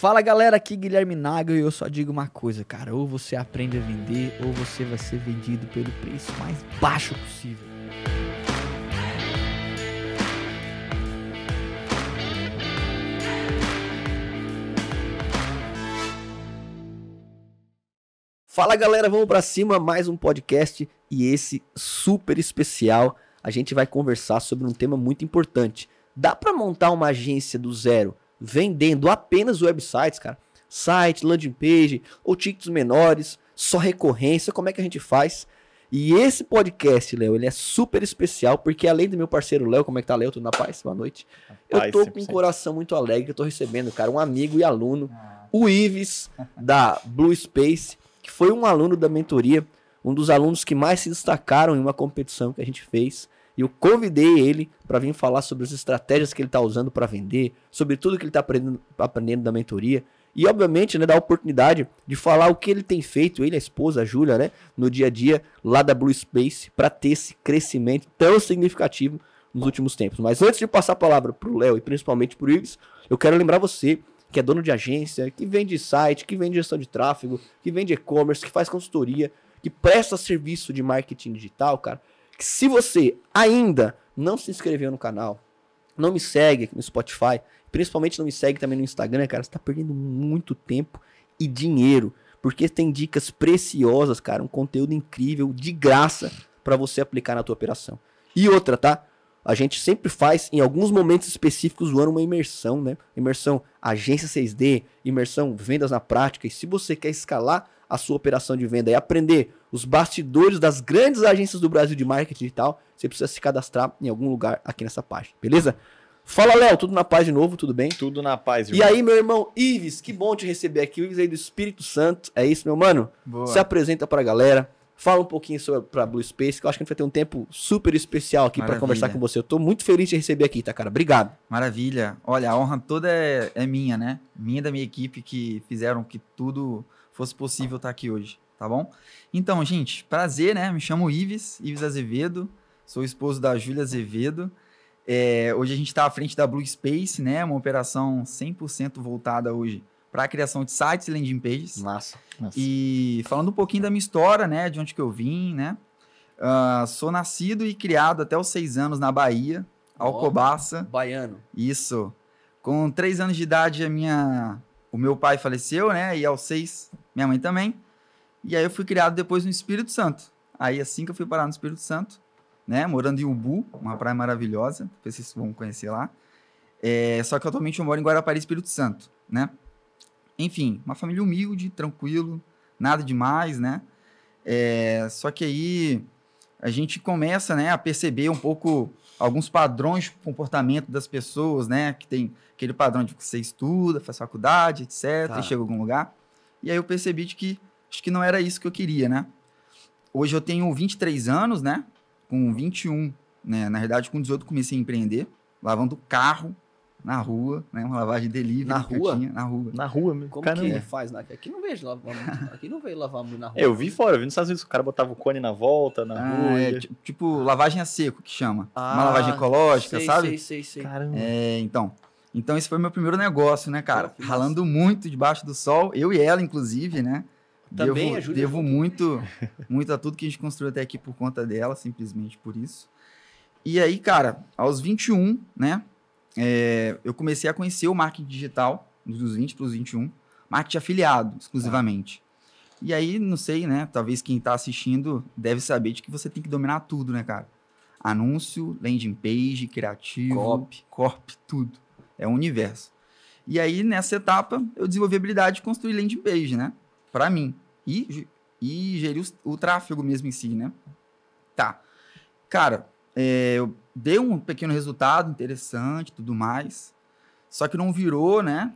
Fala galera, aqui Guilherme Naga e eu só digo uma coisa, cara. Ou você aprende a vender, ou você vai ser vendido pelo preço mais baixo possível. Fala galera, vamos pra cima, mais um podcast e esse super especial. A gente vai conversar sobre um tema muito importante. Dá pra montar uma agência do zero vendendo apenas websites, cara? Site, landing page ou tickets menores, só recorrência, como é que a gente faz? E esse podcast, Léo, ele é super especial porque além do meu parceiro Léo, como é que tá, Léo? Tudo na paz? Boa noite. Eu tô com um 100%. coração muito alegre, eu tô recebendo, cara, um amigo e aluno, o Ives, da Blue Space, que foi um aluno da mentoria, um dos alunos que mais se destacaram em uma competição que a gente fez. E eu convidei ele para vir falar sobre as estratégias que ele está usando para vender, sobre tudo que ele está aprendendo, aprendendo da mentoria. E, obviamente, né, dar a oportunidade de falar o que ele tem feito, ele, a esposa, a Júlia, né, no dia a dia lá da Blue Space, para ter esse crescimento tão significativo nos últimos tempos. Mas antes de passar a palavra para o Léo e principalmente para o Ives, eu quero lembrar você que é dono de agência, que vende site, que vende gestão de tráfego, que vende e-commerce, que faz consultoria, que presta serviço de marketing digital, cara. Que se você ainda não se inscreveu no canal, não me segue aqui no Spotify, principalmente não me segue também no Instagram, cara, você tá perdendo muito tempo e dinheiro, porque tem dicas preciosas, cara, um conteúdo incrível, de graça, para você aplicar na tua operação. E outra, tá? A gente sempre faz, em alguns momentos específicos do ano, uma imersão, né? Imersão agência 6D, imersão vendas na prática. E se você quer escalar a sua operação de venda e aprender os bastidores das grandes agências do Brasil de marketing digital, você precisa se cadastrar em algum lugar aqui nessa página, beleza? Fala, Léo, tudo na paz de novo, tudo bem? Tudo na paz, E aí, meu irmão Ives, que bom te receber aqui. O Ives aí do Espírito Santo. É isso, meu mano? Boa. Se apresenta pra galera. Fala um pouquinho sobre pra Blue Space, que eu acho que a gente vai ter um tempo super especial aqui pra Maravilha. conversar com você. Eu tô muito feliz de te receber aqui, tá, cara? Obrigado. Maravilha. Olha, a honra toda é, é minha, né? Minha e da minha equipe que fizeram que tudo fosse possível estar aqui hoje, tá bom? Então, gente, prazer, né? Me chamo Ives, Ives Azevedo, sou esposo da Júlia Azevedo. É, hoje a gente está à frente da Blue Space, né? Uma operação 100% voltada hoje para a criação de sites e landing pages. Massa. E falando um pouquinho da minha história, né? De onde que eu vim, né? Ah, sou nascido e criado até os seis anos na Bahia. Alcobaça. Baiano. Isso. Com três anos de idade, a minha, o meu pai faleceu, né? E aos seis, minha mãe também. E aí eu fui criado depois no Espírito Santo. Aí assim que eu fui parar no Espírito Santo, né? Morando em Ubu, uma praia maravilhosa. Vocês vão conhecer lá. É, só que atualmente eu moro em Guarapari, Espírito Santo, né? Enfim, uma família humilde, tranquilo, nada demais, né? É, só que aí a gente começa, né, a perceber um pouco alguns padrões de comportamento das pessoas, né? Que tem aquele padrão de que você estuda, faz faculdade, etc, Tá. e chega a algum lugar. E aí eu percebi de que acho que não era isso que eu queria, né? Hoje eu tenho 23 anos, né? Com 21, né? Na verdade, com 18 comecei a empreender, lavando carro na rua, né? Uma lavagem delivery. Na rua? tinha, na rua. Na rua mesmo. Como Caramba. que faz? Né? Aqui não vejo lavar muito. Aqui não veio lavar muito na rua. É, eu vi fora, eu vi nos Estados Unidos, o cara botava o cone na volta, na Ah, rua. é, ti- tipo, lavagem a seco, que chama. Ah, Uma lavagem ecológica, sei, sabe? Sei, sei, sei. Caramba. É, então. Então, esse foi meu primeiro negócio, né, cara? Pô. Ralando muito debaixo do sol, eu e ela, inclusive, né? Também devo, a Júlia devo muito, muito a tudo que a gente construiu até aqui por conta dela, simplesmente por isso. E aí, cara, aos 21, né? É, eu comecei a conhecer o marketing digital, dos 20 para os 21, marketing afiliado, exclusivamente. E aí, não sei, né? Talvez quem tá assistindo deve saber de que você tem que dominar tudo, né, cara? Anúncio, landing page, criativo, Copy. tudo. É um universo. E aí, nessa etapa, eu desenvolvi a habilidade de construir landing page, né? Pra mim. E, e gerir os- o, tráfego mesmo em si, né? Tá. Cara, é, eu dei um pequeno resultado interessante tudo mais. Só que não virou, né?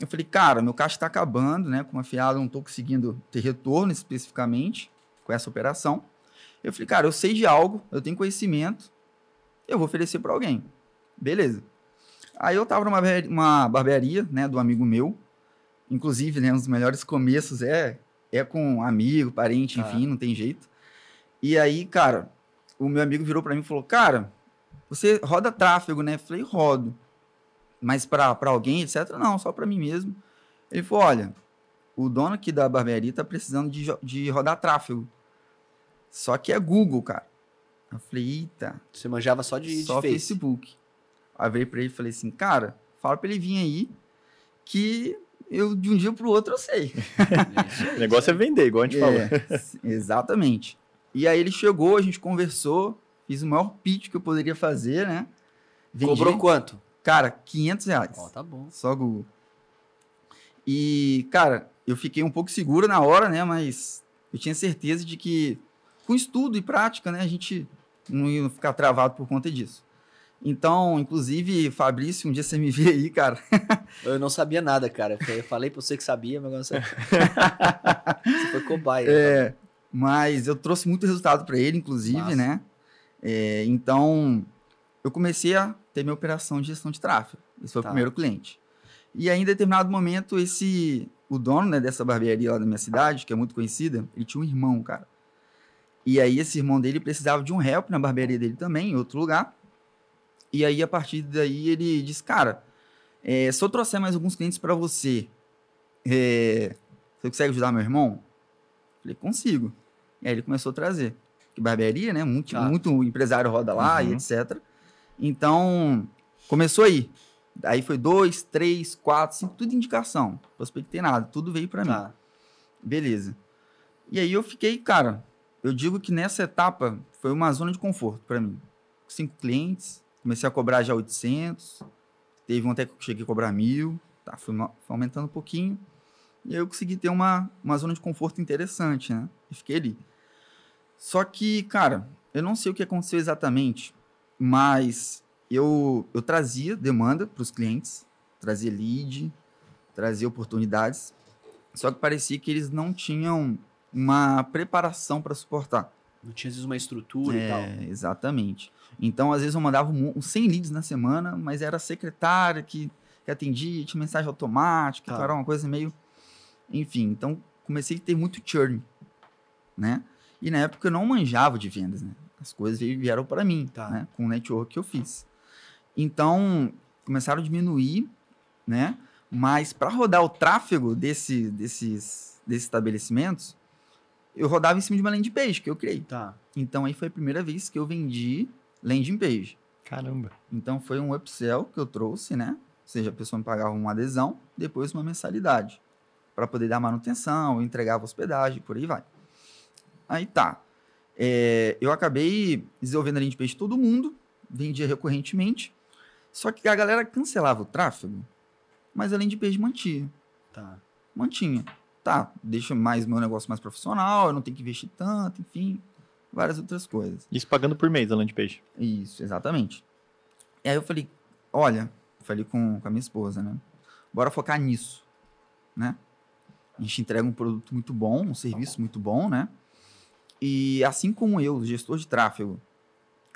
Eu falei, cara, meu caixa tá acabando, né? Como afiado, eu não tô conseguindo ter retorno especificamente com essa operação. Eu falei, cara, eu sei de algo, eu tenho conhecimento, eu vou oferecer para alguém. Beleza. Aí eu tava numa uma barbearia, né, do amigo meu. Inclusive, né, um dos melhores começos é é com amigo, parente, Ah. enfim, não tem jeito. E aí, cara, o meu amigo virou para mim e falou: "Cara, você roda tráfego, né?" Eu falei: "Rodo". Mas para alguém, etc, não, só para mim mesmo. Ele falou: olha, o dono aqui da barbearia tá precisando de, de rodar tráfego. Só que é Google, cara. Eu falei, eita, Você manjava só de, de só Face. Facebook. Aí veio pra ele e falei assim, cara, fala pra ele vir aí que eu de um dia pro outro eu sei. O negócio é vender, igual a gente falou. É, exatamente. E aí ele chegou, a gente conversou, fiz o maior pitch que eu poderia fazer, né? Vendi, Cobrou quanto? cara, 500 reais. Ó, tá bom. Só Google. E, cara, eu fiquei um pouco seguro na hora, né? Mas eu tinha certeza de que, com estudo e prática, né? A gente não ia ficar travado por conta disso. Então, inclusive, Fabrício, um dia você me vê aí, cara. Eu não sabia nada, cara. Eu falei pra você que sabia, mas agora você... você foi cobaia. É, mas eu trouxe muito resultado para ele, inclusive, né? É, então, eu comecei a ter minha operação de gestão de tráfego. Esse foi Tá. o primeiro cliente. E aí, em determinado momento, esse o dono né, dessa barbearia lá da minha cidade, que é muito conhecida, ele tinha um irmão, cara. E aí, esse irmão dele precisava de um help na barbearia dele também, em outro lugar. E aí, a partir daí, ele disse, cara, é, se eu trouxer mais alguns clientes para você, é, você consegue ajudar meu irmão? Falei, consigo. E aí ele começou a trazer. Que barbearia, né? Muito, Tá. muito empresário roda lá e Uhum. etc. Então, começou aí. Aí foi dois, três, quatro, cinco, tudo indicação. Prospectei nada, tudo veio para mim. Tá. Beleza. E aí eu fiquei, cara, eu digo que nessa etapa foi uma zona de conforto para mim. Cinco clientes, comecei a cobrar já 800, teve um até que eu cheguei a cobrar mil, tá, fui, foi aumentando um pouquinho. E aí eu consegui ter uma, uma zona de conforto interessante, né? E fiquei ali. Só que, cara, eu não sei o que aconteceu exatamente, mas eu, eu trazia demanda para os clientes, trazia lead, trazia oportunidades, só que parecia que eles não tinham uma preparação para suportar. Não tinha, às vezes, uma estrutura e tal. É, exatamente. Então, às vezes, eu mandava um, uns 100 leads na semana, mas era a secretária que, que atendia, tinha mensagem automática, Tá. então era uma coisa meio. Enfim, então comecei a ter muito churn, né? E na época eu não manjava de vendas, né? As coisas vieram para mim, Tá. né? Com o network que eu fiz. Então, começaram a diminuir, né? Mas para rodar o tráfego desse, desses, desses estabelecimentos, eu rodava em cima de uma landing page que eu criei. Tá. Então aí foi a primeira vez que eu vendi landing page. Caramba. Então foi um upsell que eu trouxe, né? Ou seja, a pessoa me pagava uma adesão, depois uma mensalidade. Para poder dar manutenção, entregava hospedagem, por aí vai. Aí tá. É, eu acabei desenvolvendo a landing page de todo mundo, vendia recorrentemente. Só que a galera cancelava o tráfego, mas a landing page mantinha Tá. mantinha. Tá, deixa mais meu negócio mais profissional, eu não tenho que investir tanto, enfim, várias outras coisas. Isso pagando por mês a landing page. Isso, exatamente. E aí eu falei, olha, falei com, com a minha esposa, né? Bora focar nisso, né? A gente entrega um produto muito bom, um serviço muito bom, né? E assim como eu, gestor de tráfego,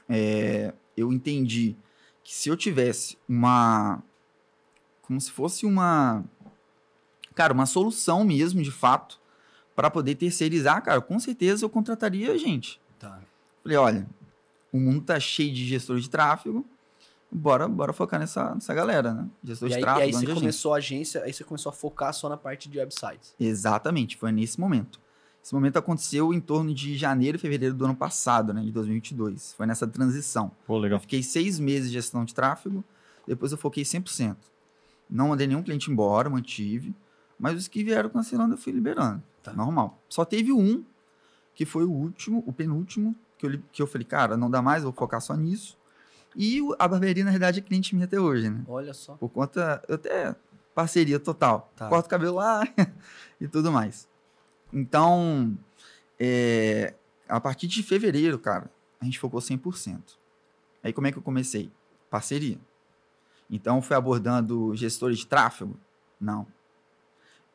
é, eu entendi que se eu tivesse uma. Como se fosse uma. Cara, uma solução mesmo, de fato, para poder terceirizar, cara, com certeza eu contrataria a gente. Tá. Falei, olha, o mundo tá cheio de gestores de tráfego, bora, bora focar nessa, nessa galera, né? Gestor E de aí, tráfego, e aí você de agência. começou a agência, aí você começou a focar só na parte de websites. Exatamente, foi nesse momento. Esse momento aconteceu em torno de janeiro e fevereiro do ano passado, né, de 2022. Foi nessa transição. Pô, Eu legal. fiquei seis meses de gestão de tráfego, depois eu foquei 100%. Não mandei nenhum cliente embora, mantive, mas os que vieram cancelando eu fui liberando. Tá. Normal. Só teve um, que foi o último, o penúltimo, que eu, que eu falei, cara, não dá mais, eu vou focar só nisso. E a barbearia, na verdade, é cliente minha até hoje, né? Olha só. Por conta, eu até parceria total. Tá. Corto o cabelo lá e tudo mais. Então, é, a partir de fevereiro, cara, a gente focou 100%. Aí como é que eu comecei? Parceria. Então, fui abordando gestores de tráfego? Não.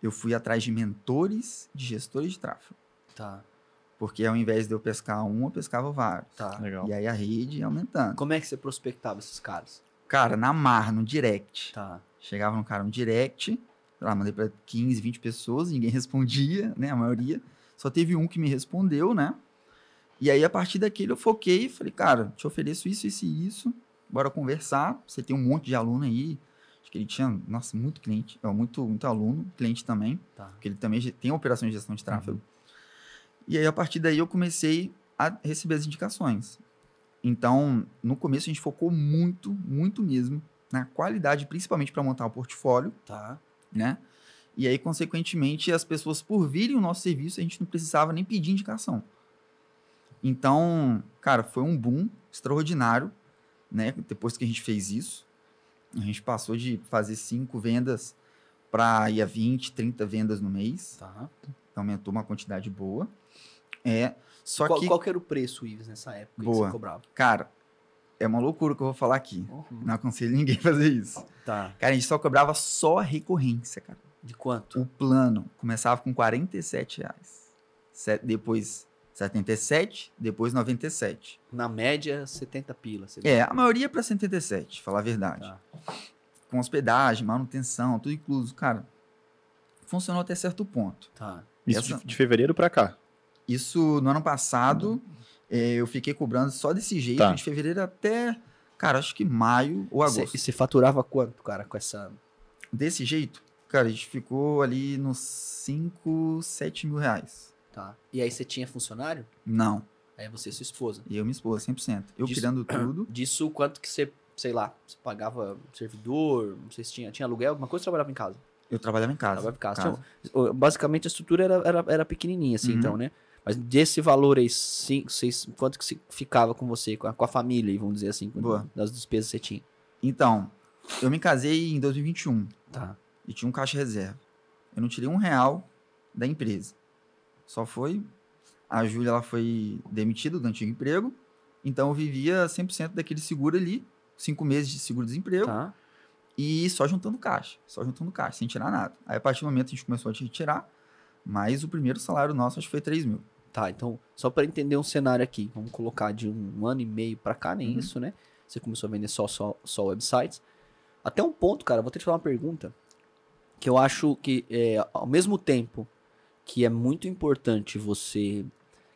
Eu fui atrás de mentores de gestores de tráfego. Tá. Porque ao invés de eu pescar um, eu pescava vários. Tá. Legal. E aí a rede ia aumentando. Como é que você prospectava esses caras? Cara, na mar, no direct. Tá. Chegava no cara no direct, lá, mandei pra 15, 20 pessoas, ninguém respondia, né? A maioria. Só teve um que me respondeu, né? E aí, a partir daquele, eu foquei e falei, cara, te ofereço isso, isso e isso. Bora conversar. Você tem um monte de aluno aí, Acho que ele tinha, nossa, muito cliente, muito, muito aluno, cliente também, Tá. porque ele também tem operações de gestão de tráfego. E aí, a partir daí, eu comecei a receber as indicações. Então, no começo, a gente focou muito, muito mesmo na qualidade, principalmente para montar o portfólio, Tá. Né? E aí, consequentemente, as pessoas, por virem o nosso serviço, a gente não precisava nem pedir indicação. Então, cara, foi um boom extraordinário, né? Depois que a gente fez isso, a gente passou de fazer cinco vendas para ir a 20, 30 vendas no mês. Tá. Aumentou uma quantidade boa. É, só qual, que, qual que era o preço, Ives, nessa época que Boa. você cobrava? cara, é uma loucura que eu vou falar aqui. Uhum. Não aconselho ninguém a fazer isso. Tá. Cara, a gente só cobrava só recorrência, cara. De quanto? O plano começava com 47 reais. Depois 77, depois 97. Na média, 70 pilas. você- É, a maioria para 77, falar a verdade. Tá. Com hospedagem, manutenção, tudo incluso. Cara, funcionou até certo ponto. Tá. Isso Essa- de, fevereiro pra cá. Isso no ano passado, eh, eu fiquei cobrando só desse jeito, Tá. de fevereiro até, cara, acho que maio ou agosto. E você faturava quanto, cara, com essa... Desse jeito, cara, a gente ficou ali nos 5, 7 mil reais. Tá. E aí você tinha funcionário? Não, Aí você e sua esposa. e eu minha esposa, 100%. Eu Disso- criando tudo. Disso, quanto que você, sei lá, você pagava servidor, não sei se tinha, tinha aluguel, alguma coisa, ou trabalhava em casa? Eu trabalhava em casa. Trabalhava em casa. casa. Tinha- basicamente a estrutura era, era, era pequenininha, assim, Uhum. então, né? Mas desse valor aí, cinco, seis, quanto que ficava com você, com a, com a família, vamos dizer assim, Boa. das despesas que você tinha? Então, eu me casei em 2021 Tá. e tinha um caixa reserva. Eu não tirei um real da empresa. Só foi. A Júlia ela foi demitida do antigo emprego. Então eu vivia 100% daquele seguro ali. Cinco meses de seguro-desemprego. Tá. E só juntando caixa. Só juntando caixa, sem tirar nada. Aí a partir do momento a gente começou a retirar. Mas o primeiro salário nosso acho que foi 3 mil. Tá, então, só para entender um cenário aqui, vamos colocar de um ano e meio pra cá, nem Uhum. isso, né? Você começou a vender só, só, só websites. Até um ponto, cara, vou ter que falar uma pergunta que eu acho que, é, ao mesmo tempo que é muito importante você,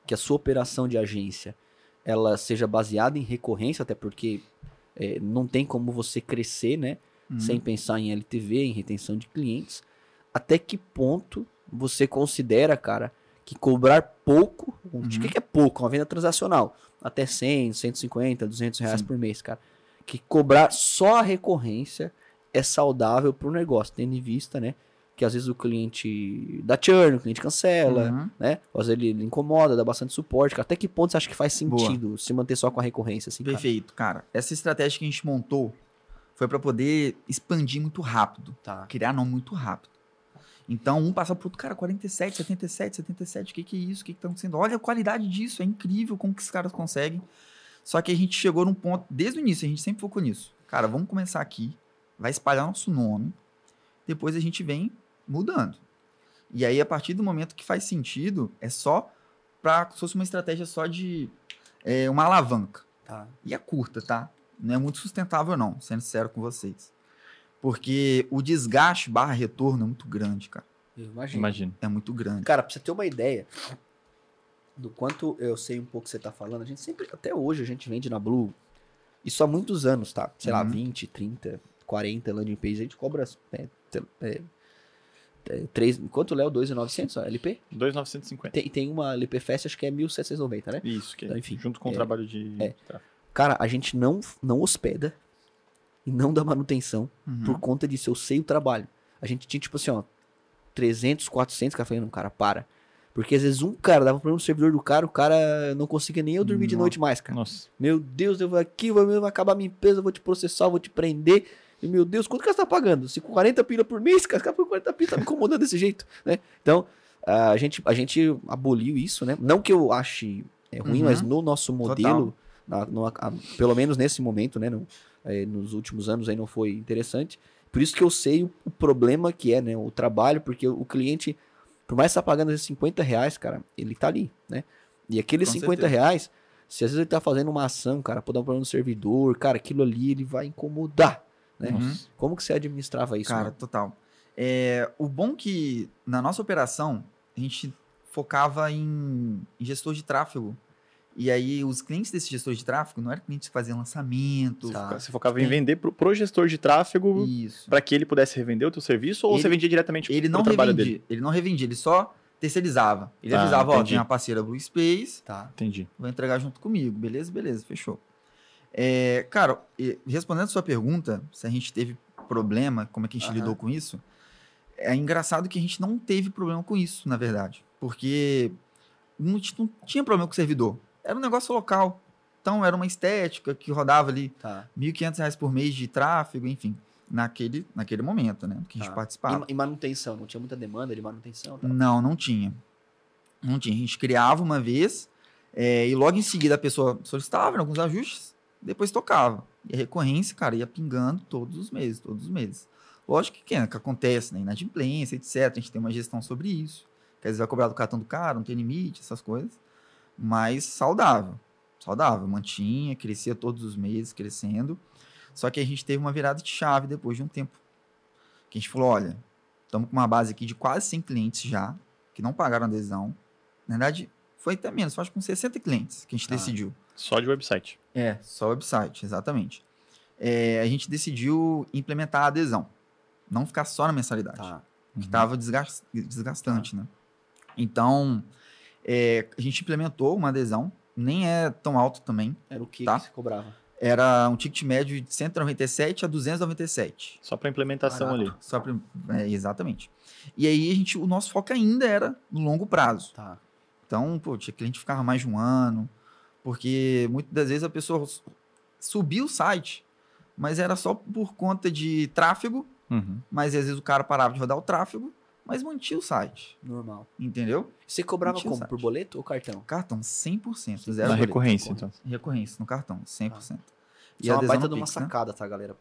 que a sua operação de agência, ela seja baseada em recorrência, até porque é, não tem como você crescer, né? Uhum. sem pensar em LTV, em retenção de clientes, até que ponto você considera, cara, que cobrar pouco, o Uhum. que que é pouco? Uma venda transacional, até 100, 150, 200 reais Sim. por mês, cara, que cobrar só a recorrência é saudável para o negócio, tendo em vista, né, que às vezes o cliente dá churn, o cliente cancela, Uhum. né, às vezes ele, ele incomoda, dá bastante suporte, cara. até que ponto você acha que faz Boa. sentido se manter só com a recorrência, assim, cara? Perfeito, cara. Essa estratégia que a gente montou foi para poder expandir muito rápido. Tá, criar nome muito rápido. Então, um passa pro outro, cara, 47, 77, 77, o que que é isso? O que que tá acontecendo? Olha a qualidade disso, é incrível como que esses caras conseguem. Só que a gente chegou num ponto, desde o início, a gente sempre focou nisso. Cara, vamos começar aqui, vai espalhar nosso nome, depois a gente vem mudando. E aí, a partir do momento que faz sentido, é só pra, se fosse uma estratégia só de é, uma alavanca. tá. E é curta, tá? Não é muito sustentável, não, sendo sincero com vocês. Porque o desgaste barra retorno é muito grande, cara. Eu imagino. Imagino. É muito grande. Cara, pra você ter uma ideia do quanto eu sei um pouco que você tá falando, a gente sempre, até hoje, a gente vende na Blue. Isso há muitos anos, tá? Sei lá, Uhum. 20, 30, 40 landing page, a gente cobra é, é, é, três, quanto, Léo? 2,900 a LP? 2,950. Tem, tem uma LP Fest, acho que é 1.790, né? Isso, que Então, enfim, junto com o é, trabalho de é. Cara, a gente não, não hospeda e não dá manutenção Uhum. por conta disso. Eu sei o trabalho. A gente tinha, tipo assim, ó, 300, 400, cara, falei, não, cara, para. Porque às vezes um cara dava problema no servidor do cara, o cara não conseguia nem eu dormir de Nossa. noite mais, cara. Nossa. Meu Deus, eu vou aqui, vai, vai acabar minha empresa, eu vou te processar, eu vou te prender. E, meu Deus, quanto que você tá pagando? Se com 40 pila por mês, cara, cara por 40 pila tá me incomodando desse jeito, né? Então, a gente, a gente aboliu isso, né? Não que eu ache é, ruim, Uhum. mas no nosso modelo, na- no- a- pelo menos nesse momento, né? no- é, nos últimos anos aí não foi interessante. Por isso que eu sei o, o problema que é, né? O trabalho, porque o, o cliente, por mais que tá pagando esses 50 reais, cara, ele tá ali, né? E aqueles Com 50 certeza. reais, se às vezes ele tá fazendo uma ação, cara, pode dar um problema no servidor, cara, aquilo ali ele vai incomodar, né? Uhum. Como que você administrava isso? Cara, mano? total. É, o bom que na nossa operação a gente focava em, em gestor de tráfego E aí, os clientes desse gestor de tráfego não eram clientes que faziam lançamento. Tá. Você focava em Tem. vender pro, pro gestor de tráfego para que ele pudesse revender o teu serviço ou Ele- você vendia diretamente Ele pro não trabalho revendia. dele? Ele não revendia, ele só terceirizava. Ele Tá, avisava, ó, entendi. tem uma parceira Blue Space, Tá. Entendi. vai entregar junto comigo. Beleza, beleza, fechou. É, cara, respondendo a sua pergunta, se a gente teve problema, como é que a gente Aham. lidou com isso, é engraçado que a gente não teve problema com isso, na verdade. Porque não, não tinha problema com o servidor. Era um negócio local. Então, era uma estética que rodava ali Tá. 1.500 reais por mês de tráfego, enfim, naquele, naquele momento, né? Que a gente Tá. participava. E, e manutenção, não tinha muita demanda de manutenção? Tá? Não, não tinha. Não tinha. A gente criava uma vez é, e logo em seguida a pessoa solicitava alguns ajustes, depois tocava. E a recorrência, cara, ia pingando todos os meses, todos os meses. Lógico que, que, é, que acontece, né? Inadimplência, etc. A gente tem uma gestão sobre isso. Que às vezes vai cobrar do cartão do cara, não tem limite, essas coisas. Mas saudável. Saudável. Mantinha, crescia todos os meses, crescendo. Só que a gente teve uma virada de chave depois de um tempo. Que a gente falou, olha, estamos com uma base aqui de quase 100 clientes já, que não pagaram adesão. Na verdade, foi até menos, acho que com 60 clientes que a gente Ah. decidiu. Só de website. É, só website, exatamente. É, a gente decidiu implementar a adesão. Não ficar só na mensalidade. Tá. Que Uhum. estava desgastante, né? Então, é, a gente implementou uma adesão. Nem é tão alto também. Era o que Tá. que você cobrava? Era um ticket médio de 197 a 297. Só para implementação Barato. ali. Só pra, é, exatamente. E aí, a gente, o nosso foco ainda era no longo prazo. Tá. Então, pô, tinha cliente que ficava mais de um ano, porque muitas das vezes a pessoa su- subia o site, mas era só por conta de tráfego, Uhum. mas às vezes o cara parava de rodar o tráfego, mas mantinha o site, Normal. entendeu? Você cobrava Mentira, como? Por boleto ou cartão? Cartão 100%, Sim. zero Na boleto. recorrência, então. Recorrência no cartão, 100%. Isso é uma baita de uma Pix, né? sacada, tá, galera?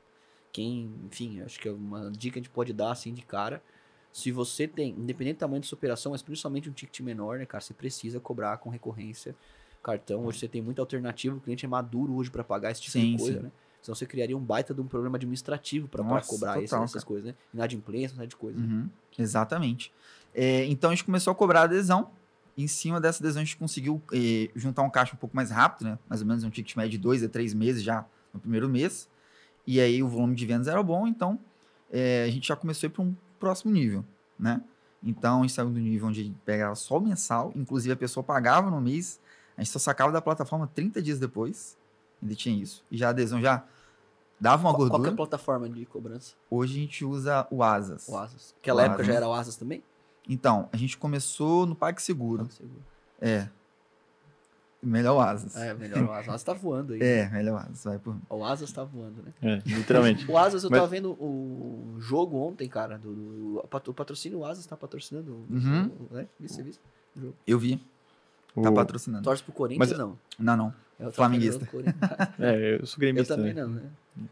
Quem, enfim, acho que é uma dica que a gente pode dar, assim, de cara. Se você tem, independente do tamanho da sua operação, mas principalmente um ticket menor, né, cara, você precisa cobrar com recorrência cartão. Hoje você tem muita alternativa, o cliente é maduro hoje para pagar esse tipo Sim, de coisa, sim. né? Senão você criaria um baita de um problema administrativo para cobrar esse- total, essas cara. coisas, né? Inadimplência, série de coisas. né? Uhum, exatamente. É, então a gente começou a cobrar adesão. Em cima dessa adesão a gente conseguiu eh, juntar um caixa um pouco mais rápido, né? Mais ou menos um ticket médio de dois a três meses já no primeiro mês. E aí o volume de vendas era bom, então eh, a gente já começou a ir para um próximo nível, né? Então a gente saiu do nível onde a gente pegava só o mensal, inclusive a pessoa pagava no mês, a gente só sacava da plataforma 30 dias depois, ainda tinha isso. E já a adesão já dava uma Qual, qual que é gordura. a plataforma de cobrança? Hoje a gente usa o Asas. O Asas. Aquela O época Asas. já era o Asas também? Então, a gente começou no PagSeguro. É. Melhor o Asas. É, melhor o Asas. O Asas tá voando aí. É, melhor o Asas. Vai por... O Asas tá voando, né? É, literalmente. O Asas, eu Mas- tava vendo o jogo ontem, cara. Do, do- o pat- o patrocínio, o Asas tá patrocinando. o- Uhum. o- né? Jogo. Eu vi. Tá O- patrocinando. Torce pro Corinthians, Mas- não. Não, não. Eu Flamenguista. É, eu sou Eu gremista. também né? não, né?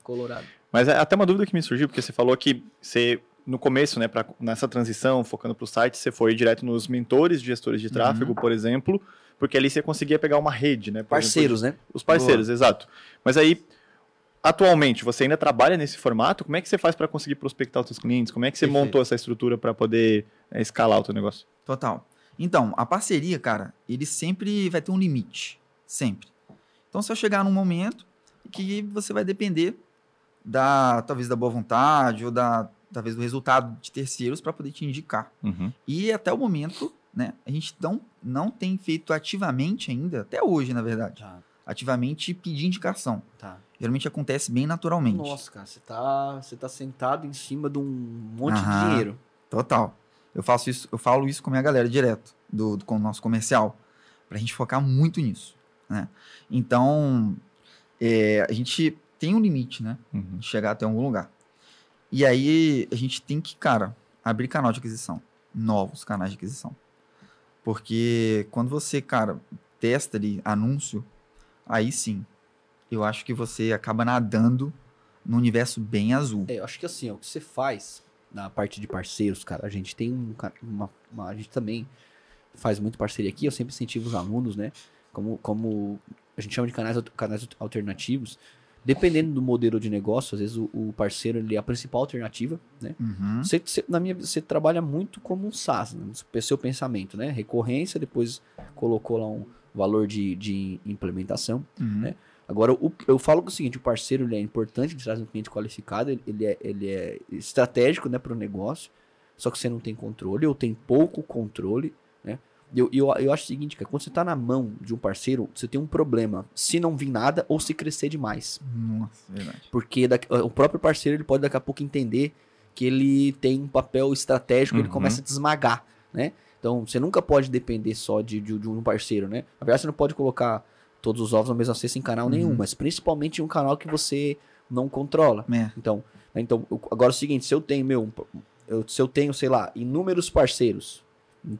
Colorado. Mas é até uma dúvida que me surgiu, porque você falou que você, no começo, né, pra, nessa transição, focando para o site, você foi direto nos mentores de gestores de tráfego, por exemplo, porque ali você conseguia pegar uma rede, né? por exemplo, Parceiros, né? Os parceiros, exato. Mas aí, atualmente, você ainda trabalha nesse formato? Como é que você faz para conseguir prospectar os seus clientes? Como é que você Perfeito. montou essa estrutura para poder é, escalar o teu negócio? Total. Então, a parceria, cara, ele sempre vai ter um limite. Sempre. Então, se eu chegar num momento que você vai depender da, talvez, da boa vontade ou da, talvez, do resultado de terceiros para poder te indicar. E até o momento, né, a gente não, não tem feito ativamente ainda, até hoje, na verdade, Tá, ativamente pedir indicação. tá. Geralmente acontece bem naturalmente. Nossa, cara, você tá, você tá sentado em cima de um monte de Aham. dinheiro. Total. Eu faço isso, eu falo isso com a minha galera direto, do, do com o nosso comercial, pra gente focar muito nisso, né? Então, é, a gente tem um limite, né? Uhum. De chegar até algum lugar. E aí, a gente tem que, cara, abrir canal de aquisição. Novos canais de aquisição. Porque quando você, cara, testa ali anúncio, aí sim, eu acho que você acaba nadando num universo bem azul. É, eu acho que assim, ó, o que você faz na parte de parceiros, cara, a gente tem um, uma, uma- a gente também faz muito parceria aqui, eu sempre incentivo os alunos, né, como, como a gente chama de canais, canais alternativos, dependendo do modelo de negócio, às vezes o, o parceiro ele é a principal alternativa, né, Uhum. você, você- na minha, você trabalha muito como um SaaS, né? seu pensamento, né? Recorrência, depois colocou lá um, valor de, de implementação. Uhum. Né? Agora, o- eu falo que o seguinte, o parceiro ele é importante, ele traz um cliente qualificado, ele, ele é, ele é estratégico né, para o negócio, só que você não tem controle, ou tem pouco controle, né? Eu, eu, eu acho o seguinte, cara, quando você tá na mão de um parceiro, você tem um problema, se não vir nada ou se crescer demais. Nossa, verdade. Porque daqui- o próprio parceiro ele pode daqui a pouco entender que ele tem um papel estratégico, ele Uhum. começa a te esmagar, né? Então, você nunca pode depender só de, de, de um parceiro, né? Na verdade, você não pode colocar todos os ovos na mesma cesta em canal nenhum, Uhum. mas principalmente em um canal que você não controla. É. Então, então agora é o seguinte, se eu tenho, meu, eu, se eu tenho, sei lá, inúmeros parceiros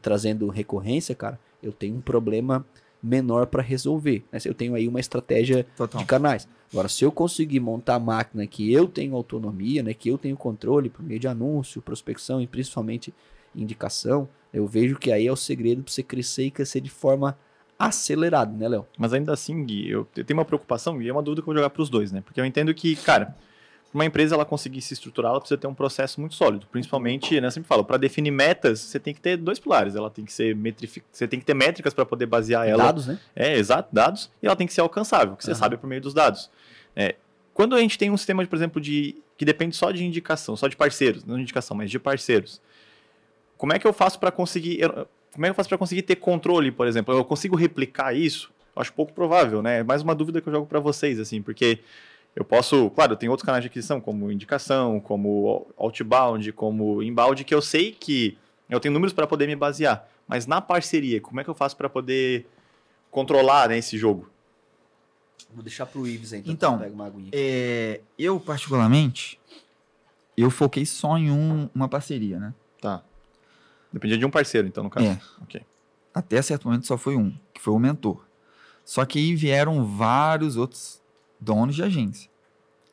trazendo recorrência, cara, eu tenho um problema menor para resolver. Né? Eu tenho aí uma estratégia Total. de canais. Agora, se eu conseguir montar a máquina que eu tenho autonomia, né, que eu tenho controle por meio de anúncio, prospecção e principalmente indicação, eu vejo que aí é o segredo para você crescer e crescer de forma acelerada, né, Léo? Mas ainda assim, Gui, eu tenho uma preocupação e é uma dúvida que eu vou jogar para os dois, né? Porque eu entendo que, cara, uma empresa ela conseguir se estruturar, ela precisa ter um processo muito sólido. Principalmente, né, eu sempre falo, para definir metas, você tem que ter dois pilares. Ela tem que ser metrific... você tem que ter métricas para poder basear ela. Dados, né? É, exato, dados, e ela tem que ser alcançável, que você sabe por meio dos dados. É, quando a gente tem um sistema, por exemplo, de que depende só de indicação, só de parceiros, não de indicação, mas de parceiros, como é que eu faço para conseguir, eu- como é que eu faço para conseguir ter controle, por exemplo? Eu consigo replicar isso? Eu acho pouco provável, né? É mais uma dúvida que eu jogo para vocês, assim, porque eu posso, claro, tem outros canais de aquisição, como indicação, como outbound, como inbound, que eu sei que eu tenho números para poder me basear. Mas na parceria, como é que eu faço para poder controlar né, esse jogo? Vou deixar pro Ives aí, então, Então, pega uma aguinha. É, eu, particularmente, eu foquei só em um- uma parceria, né? Tá. Dependia de um parceiro, então, no caso. É. Ok. Até certo momento só foi um, que foi o mentor. Só que aí vieram vários outros donos de agência.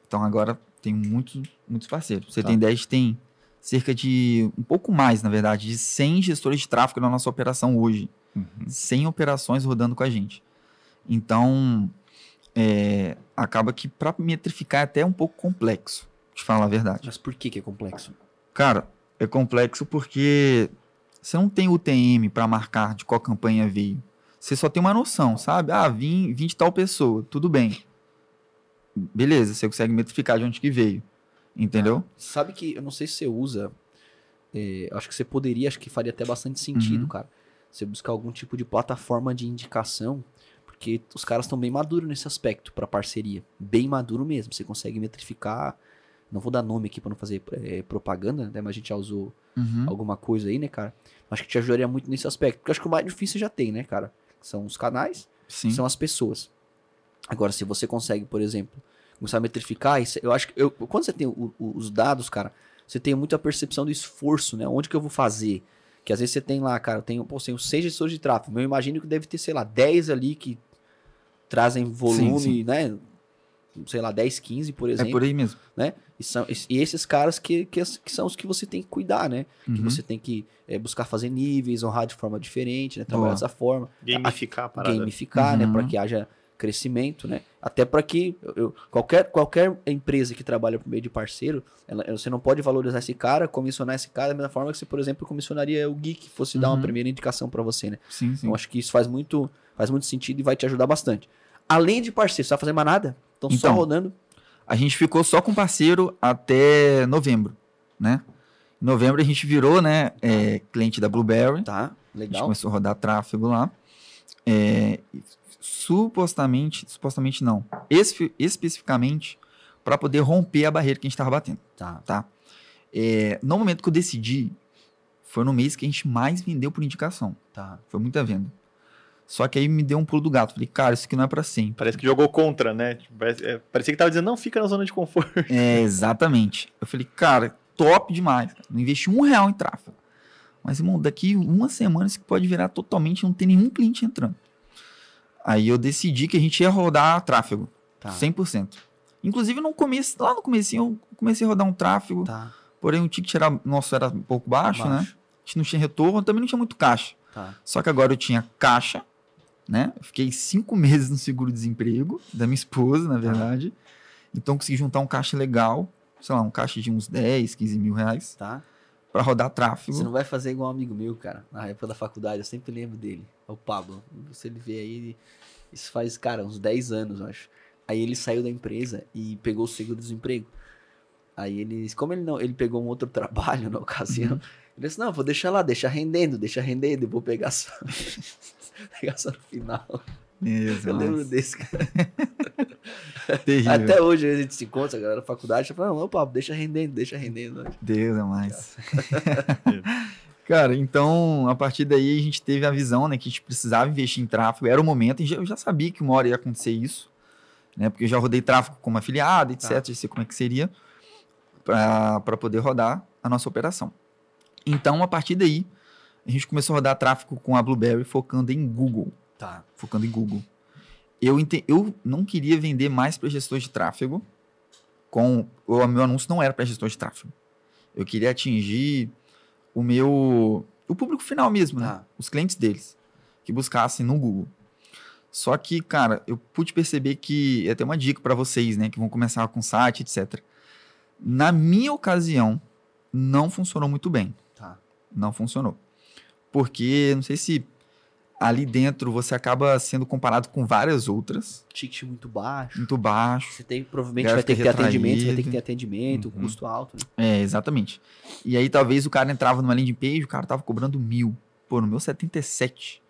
Então agora tem muitos, muitos parceiros. Você Tá. tem 10, tem cerca de, um pouco mais, na verdade, de 100 gestores de tráfego na nossa operação hoje. Uhum. 100 operações rodando com a gente. Então, é, acaba que para metrificar é até um pouco complexo, te falar a verdade. Mas por que que é complexo? Cara, é complexo porque você não tem UTM para marcar de qual campanha veio. Você só tem uma noção, sabe? Ah, vim, vim de tal pessoa, tudo bem. Beleza, você consegue metrificar de onde que veio. Entendeu? Sabe que eu não sei se você usa. é, acho que você poderia, acho que faria até bastante sentido, Uhum. cara. Você buscar algum tipo de plataforma de indicação, porque os caras estão bem maduros nesse aspecto para parceria. Bem maduro mesmo. Você consegue metrificar. Não vou dar nome aqui para não fazer é, propaganda, né? Mas a gente já usou Uhum. alguma coisa aí, né, cara? Acho que te ajudaria muito nesse aspecto. Porque acho que o mais difícil já tem, né, cara? São os canais Sim. são as pessoas. Agora, se você consegue, por exemplo, começar a metrificar, isso- eu acho que eu, quando você tem o- o- os dados, cara, você tem muita percepção do esforço, né? Onde que eu vou fazer? Que às vezes você tem lá, cara, eu tenho, pô, eu tenho seis gestores de tráfego, eu imagino que deve ter, sei lá, 10 ali que trazem volume, sim. né? Sei lá, 10, 15, por É exemplo. por aí mesmo. E, são, e esses caras que, que, que são os que você tem que cuidar, né? Que Uhum. você tem que é, buscar fazer níveis, honrar de forma diferente, né? Trabalhar Boa. dessa forma Gamificar a parada. gamificar, né, Uhum. para que haja crescimento, né? Até para que eu- eu- qualquer, qualquer empresa que trabalha por meio de parceiro, ela- você não pode valorizar esse cara, comissionar esse cara da mesma forma que você, por exemplo, comissionaria o Gui que fosse dar uma Uhum. primeira indicação para você, né? Sim, sim. Então acho que isso faz muito, faz muito sentido e vai te ajudar bastante. Além de parceiro, você vai fazer mais nada? Então, só Então, rodando. A gente ficou só com parceiro até novembro, né? Em novembro a gente virou, né, é, cliente da Blueberry. Tá, A gente legal. começou a rodar tráfego lá. É, supostamente, supostamente não, espe- especificamente para poder romper a barreira que a gente estava batendo, Tá. tá? É, no momento que eu decidi, foi no mês que a gente mais vendeu por indicação. Tá. Foi muita venda. Só que aí me deu um pulo do gato. Falei, cara, isso aqui não é para sempre. Parece que jogou contra, né? Tipo, é, parecia que tava dizendo, não, fica na zona de conforto. É, exatamente. Eu falei, cara, top demais. Não investi um real em tráfego. Mas, irmão, daqui uma semana isso pode virar totalmente, não tem nenhum cliente entrando. Aí eu decidi que a gente ia rodar tráfego, Tá. 100%. Inclusive, no começo, lá no comecinho, eu comecei a rodar um tráfego, Tá. porém o ticket era, nosso era um pouco baixo, né? Baixo. A gente não tinha retorno, também não tinha muito caixa. Tá. Só que agora eu tinha caixa, né? Fiquei cinco meses no seguro-desemprego da minha esposa, na verdade. Então consegui juntar um caixa legal, sei lá, um caixa de uns 10, 15 mil reais. Tá. para rodar tráfego. Você não vai fazer igual um amigo meu, cara. Na época da faculdade, eu sempre lembro dele. É o Pablo. Você ele vê aí, isso faz, cara, uns 10 anos, eu acho. Aí ele saiu da empresa e pegou o seguro-desemprego. Aí ele, como ele não, ele pegou um outro trabalho na ocasião, ele disse, não, vou deixar lá, deixa rendendo, deixa rendendo, eu vou pegar só, só no final. Isso, Eu mas lembro desse, cara. Até hoje a gente se encontra, a galera da faculdade, fala, não, Pablo, deixa rendendo, deixa rendendo. Deus é mais. Cara, então, a partir daí a gente teve a visão, né, que a gente precisava investir em tráfego, era o momento, e eu já sabia que uma hora ia acontecer isso, né, porque eu já rodei tráfego como afiliado, etc, Tá. já sei como é que seria, para poder rodar a nossa operação. Então, a partir daí, a gente começou a rodar tráfego com a Blueberry, focando em Google, Tá. focando em Google. Eu, ente- eu não queria vender mais para gestor de tráfego, com o meu anúncio não era para gestor de tráfego. Eu queria atingir o meu o público final mesmo, né? Tá. Os clientes deles que buscassem no Google. Só que, cara, eu pude perceber que é até uma dica para vocês, né, que vão começar com site, etc. Na minha ocasião, não funcionou muito bem Tá. não funcionou. Porque, não sei se ali dentro você acaba sendo comparado com várias outras, Ticket muito baixo. muito baixo. Você tem, provavelmente vai ter que ter atendimento, você vai ter que ter atendimento, Uhum. custo alto, né? É, exatamente. E aí talvez o cara entrava numa landing page, o cara tava cobrando mil. Pô, no meu 77.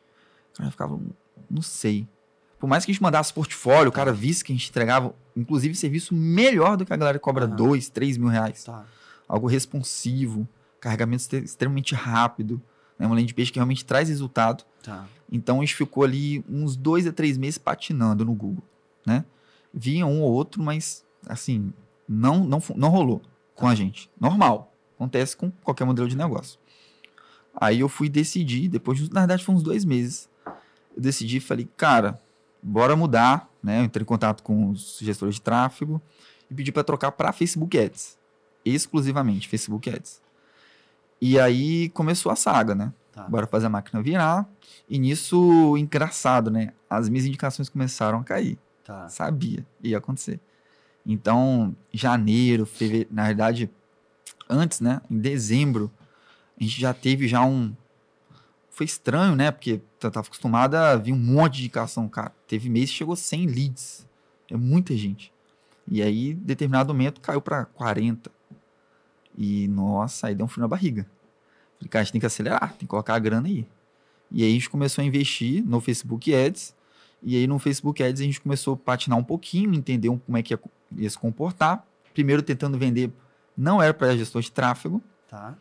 O cara ficava, não sei. Por mais que a gente mandasse portfólio, o cara visse que a gente entregava, inclusive, serviço melhor do que a galera que cobra Aham. dois, três mil reais. Tá. algo responsivo, carregamento extre- extremamente rápido, né? uma landing page que realmente traz resultado. Tá. Então a gente ficou ali uns dois a três meses patinando no Google, né? Vinha um ou outro, mas assim, não, não, não rolou com a gente. Normal. Acontece com qualquer modelo de negócio. Aí eu fui decidir, depois, de- na verdade, foi uns dois meses. Eu decidi e falei, cara, bora mudar, né? Eu entrei em contato com os gestores de tráfego e pedi para trocar para Facebook Ads. Exclusivamente Facebook Ads. E aí começou a saga, né? Tá. Bora fazer a máquina virar. E nisso, engraçado, né? As minhas indicações começaram a cair. Tá. Sabia, ia acontecer. Então, janeiro, fevereiro, na verdade, antes, né? Em dezembro, a gente já teve já um. Foi estranho, né? Porque eu tava acostumado a vir um monte de indicação, cara. Teve mês que chegou 100 leads. É muita gente. E aí, em determinado momento, caiu para 40. E, nossa, aí deu um frio na barriga. Falei, cara, a gente tem que acelerar, tem que colocar a grana aí. E aí a gente começou a investir no Facebook Ads. E aí no Facebook Ads a gente começou a patinar um pouquinho, entender como é que ia, ia se comportar. Primeiro tentando vender, não era para gestor de tráfego. Tá.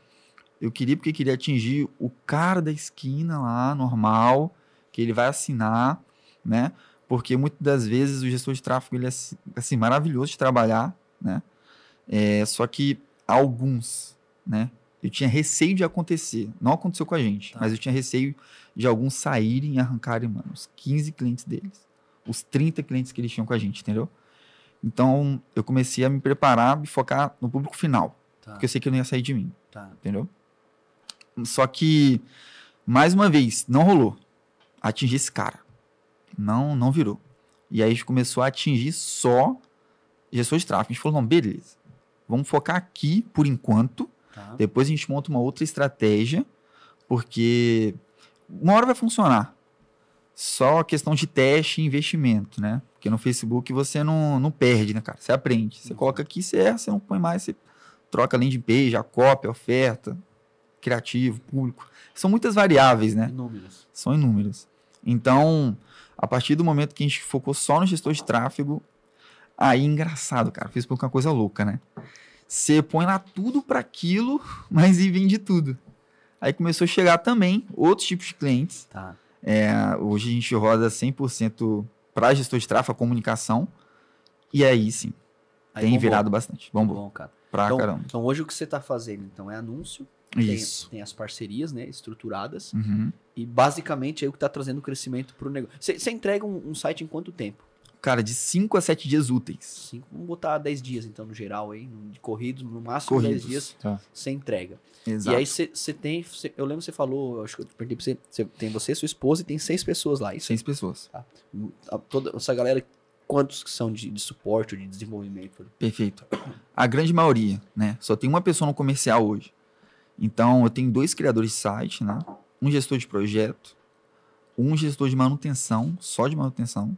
Eu queria porque queria atingir o cara da esquina lá, normal, que ele vai assinar, né? Porque muitas das vezes o gestor de tráfego ele é assim, maravilhoso de trabalhar, né? É, só que alguns, né? Eu tinha receio de acontecer. Não aconteceu com a gente, Tá. mas eu tinha receio de alguns saírem e arrancarem, mano, os 15 clientes deles. Os 30 clientes que eles tinham com a gente, entendeu? Então, eu comecei a me preparar, me focar no público final. Tá. Porque eu sei que não ia sair de mim Tá. entendeu? Só que, mais uma vez, não rolou. Atingir esse cara. Não, não virou. E aí a gente começou a atingir só gestor de tráfego. A gente falou, não, beleza. Vamos focar aqui por enquanto. Tá. Depois a gente monta uma outra estratégia, porque uma hora vai funcionar. Só questão de teste e investimento, né? Porque no Facebook você não, não perde, né, cara? Você aprende. Você Uhum. coloca aqui, você erra, você não põe mais, você troca a landing page, a cópia, a oferta, criativo, público. São muitas variáveis, né? Inúmeros. São inúmeras. Então, a partir do momento que a gente focou só no gestor de tráfego, aí engraçado, cara. O Facebook é uma coisa louca, né? Você põe lá tudo para aquilo, mas e vende tudo. Aí começou a chegar também outros tipos de clientes. Tá. É, hoje a gente roda 100% para gestor de tráfego, comunicação. E aí sim, Aí tem bombou. virado bastante. Vamos Bom, cara. pra Então, caramba. então hoje o que você tá fazendo então é anúncio, tem, Isso. tem as parcerias, né, estruturadas Uhum. e basicamente é o que tá trazendo crescimento pro negócio. Você você entrega um, um site em quanto tempo? Cara, de 5 a 7 dias úteis. Cinco, vamos botar 10 dias então no geral no- de corridos, no máximo 10 Corridos. dias Tá. você entrega. Exato. E aí você tem, cê- eu lembro que você falou, acho que eu perguntei pra você, cê tem você, sua esposa e tem seis pessoas lá, isso? Seis pessoas. A- toda essa galera, quantos que são de, de suporte ou de desenvolvimento? Perfeito. A grande maioria, né? Só tem uma pessoa no comercial hoje. Então, eu tenho dois criadores de site, né? Um gestor de projeto, um gestor de manutenção, só de manutenção,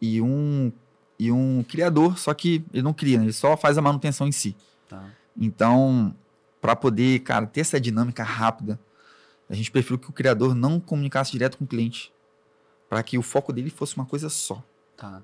e um, e um criador, só que ele não cria, né? ele só faz a manutenção em si. Tá. Então, para poder, cara, ter essa dinâmica rápida, a gente preferiu que o criador não comunicasse direto com o cliente, para que o foco dele fosse uma coisa só. Tá.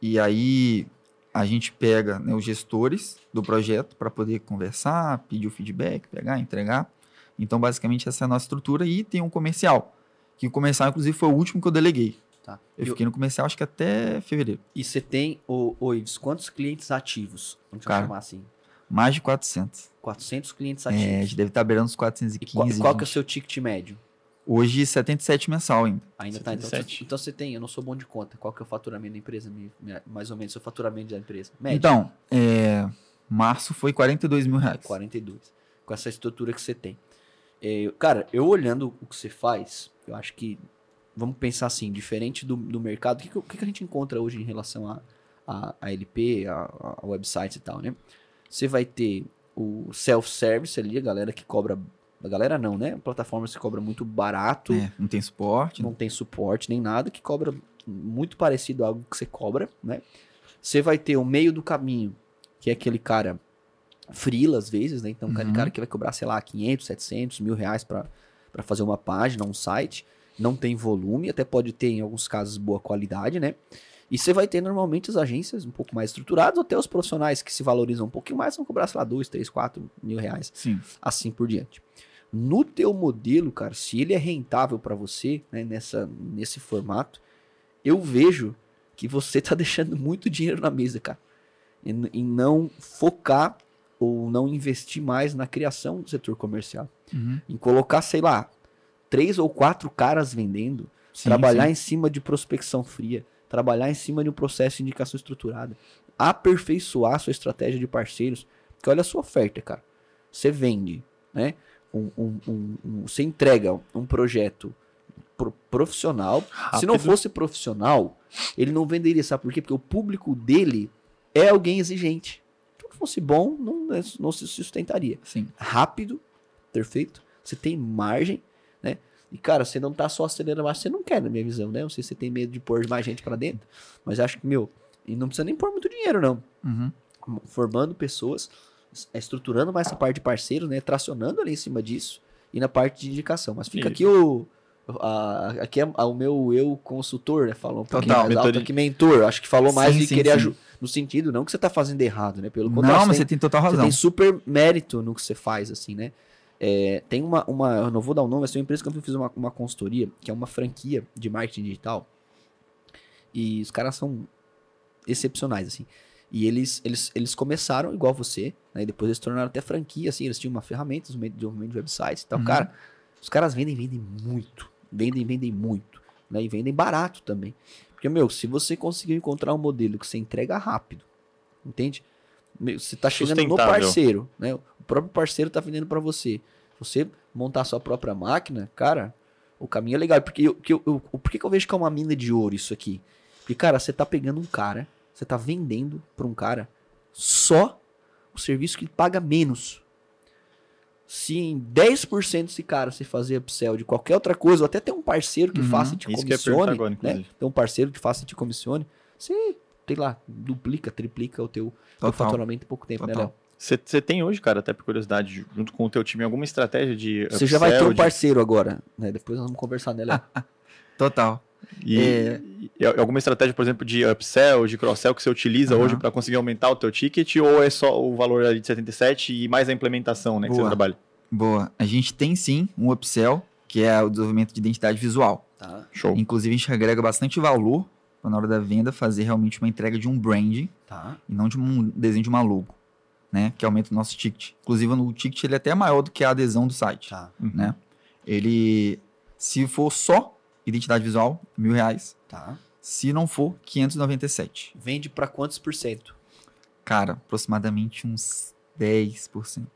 E aí a gente pega né, os gestores do projeto para poder conversar, pedir o feedback, pegar, entregar. Então, basicamente, essa é a nossa estrutura. E tem um comercial, que o comercial, inclusive, foi o último que eu deleguei. Tá. Eu E o- fiquei no comercial, acho que até fevereiro. E você tem, ô, ô Ives, quantos clientes ativos? Vamos Cara, chamar assim. Mais de 400. 400 clientes É, a gente ativos. deve estar beirando os e qual, 415. qual que é o 20. seu ticket médio? Hoje, 77 mensal ainda. Ainda tá. Então, 77. você- então você tem, eu não sou bom de conta. Qual que é o faturamento da empresa? Mais ou menos, o faturamento da empresa. Médio. Então, é, março foi 42 mil reais. 42. Com essa estrutura que você tem. É, cara, eu olhando o que você faz, eu acho que. Vamos pensar assim, diferente do, do mercado, o que, que, que a gente encontra hoje em relação a, a, a LP, a, a websites e tal, né? Você vai ter o self-service ali, a galera que cobra. A galera não, né? Plataformas que cobra muito barato, É, não tem suporte. não tem suporte nem nada, que cobra muito parecido a algo que você cobra, né? Você vai ter o meio do caminho, que é aquele cara frila às vezes, né? Então, aquele Uhum. cara que vai cobrar, sei lá, 500, 700, mil reais pra fazer uma página, um site, não tem volume, até pode ter em alguns casos boa qualidade, né? E você vai ter normalmente as agências um pouco mais estruturadas, até os profissionais que se valorizam um pouquinho mais, vão cobrar, sei lá, 2, 3, 4 mil reais Sim. assim por diante. No teu modelo, cara, se ele é rentável para você, né, nessa, nesse formato, eu vejo que você tá deixando muito dinheiro na mesa, cara. Em, em não focar ou não investir mais na criação do setor comercial. Uhum. Em colocar, sei lá, três ou quatro caras vendendo, Sim, trabalhar sim. em cima de prospecção fria, trabalhar em cima de um processo de indicação estruturada, aperfeiçoar sua estratégia de parceiros, porque olha a sua oferta, cara. Você vende, né? Um, um- um- um- você entrega um projeto pro- profissional. Se não Rápido. fosse profissional, ele não venderia, sabe por quê? Porque o público dele é alguém exigente. Se não fosse bom, não, não se sustentaria Sim. rápido, perfeito. Você tem margem, né? E, cara, você não tá só acelerando mais, você não quer, na minha visão, né? Não sei se você tem medo de pôr mais gente pra dentro, mas acho que, meu, e não precisa nem pôr muito dinheiro, não. Uhum. Formando pessoas, é, estruturando mais essa parte de parceiros, né? Tracionando ali em cima disso e na parte de indicação. Mas fica Isso. aqui o. a- aqui é o meu eu consultor, né? Falou um pouquinho Total, mais alto mentoria. aqui, mentor. Acho que falou mais Sim, de sim, querer ajudar. No sentido, não que você tá fazendo errado, né? Pelo contrário, Não, você mas tem- você tem total você razão. tem super mérito no que você faz, assim, né? É, tem uma, uma, eu não vou dar o nome, mas tem uma empresa que eu fiz uma, uma consultoria, que é uma franquia de marketing digital. E os caras são excepcionais, assim. E eles, eles, eles começaram igual você, né? E depois eles se tornaram até franquia, assim, eles tinham uma ferramenta de desenvolvimento de websites e tal. Uhum. Cara, os caras vendem, vendem muito. Vendem, vendem muito. Né? E vendem barato também. Porque, meu, se você conseguir encontrar um modelo que você entrega rápido, entende? Você tá chegando no parceiro, né? O próprio parceiro tá vendendo pra você. Você montar sua própria máquina, cara, o caminho é legal. Porque eu, que eu, eu- por que, eu vejo que é uma mina de ouro isso aqui? Porque, cara, você tá pegando um cara, você tá vendendo pra um cara só o serviço que paga menos. Se em 10% desse cara se fazer upsell de qualquer outra coisa, ou até ter um parceiro que Uhum. faça e te comissione, né? um parceiro que faça e te comissione, você, sei lá, duplica, triplica o teu, teu Total. faturamento em pouco tempo, né, Total. Léo? Você tem hoje, cara, até por curiosidade, junto com o teu time, alguma estratégia de Você já vai ter um de- parceiro agora, né? Depois nós vamos conversar, né, Léo? Total. E, É. e alguma estratégia, por exemplo, de upsell, de cross-sell que você utiliza Aham. hoje para conseguir aumentar o teu ticket ou é só o valor ali de 77 e mais a implementação, né, que você Boa. trabalha? Boa. A gente tem sim um upsell, que é o desenvolvimento de identidade visual. Tá, Show. Inclusive, a gente agrega bastante valor na hora da venda fazer realmente uma entrega de um branding tá. e não de um desenho de uma logo, né? Que aumenta o nosso ticket. Inclusive, o ticket ele é até maior do que a adesão do site, Tá, né? Ele, se for só identidade visual, mil reais. tá. Se não for, 597. Vende pra quantos por cento? Cara, aproximadamente uns 10%.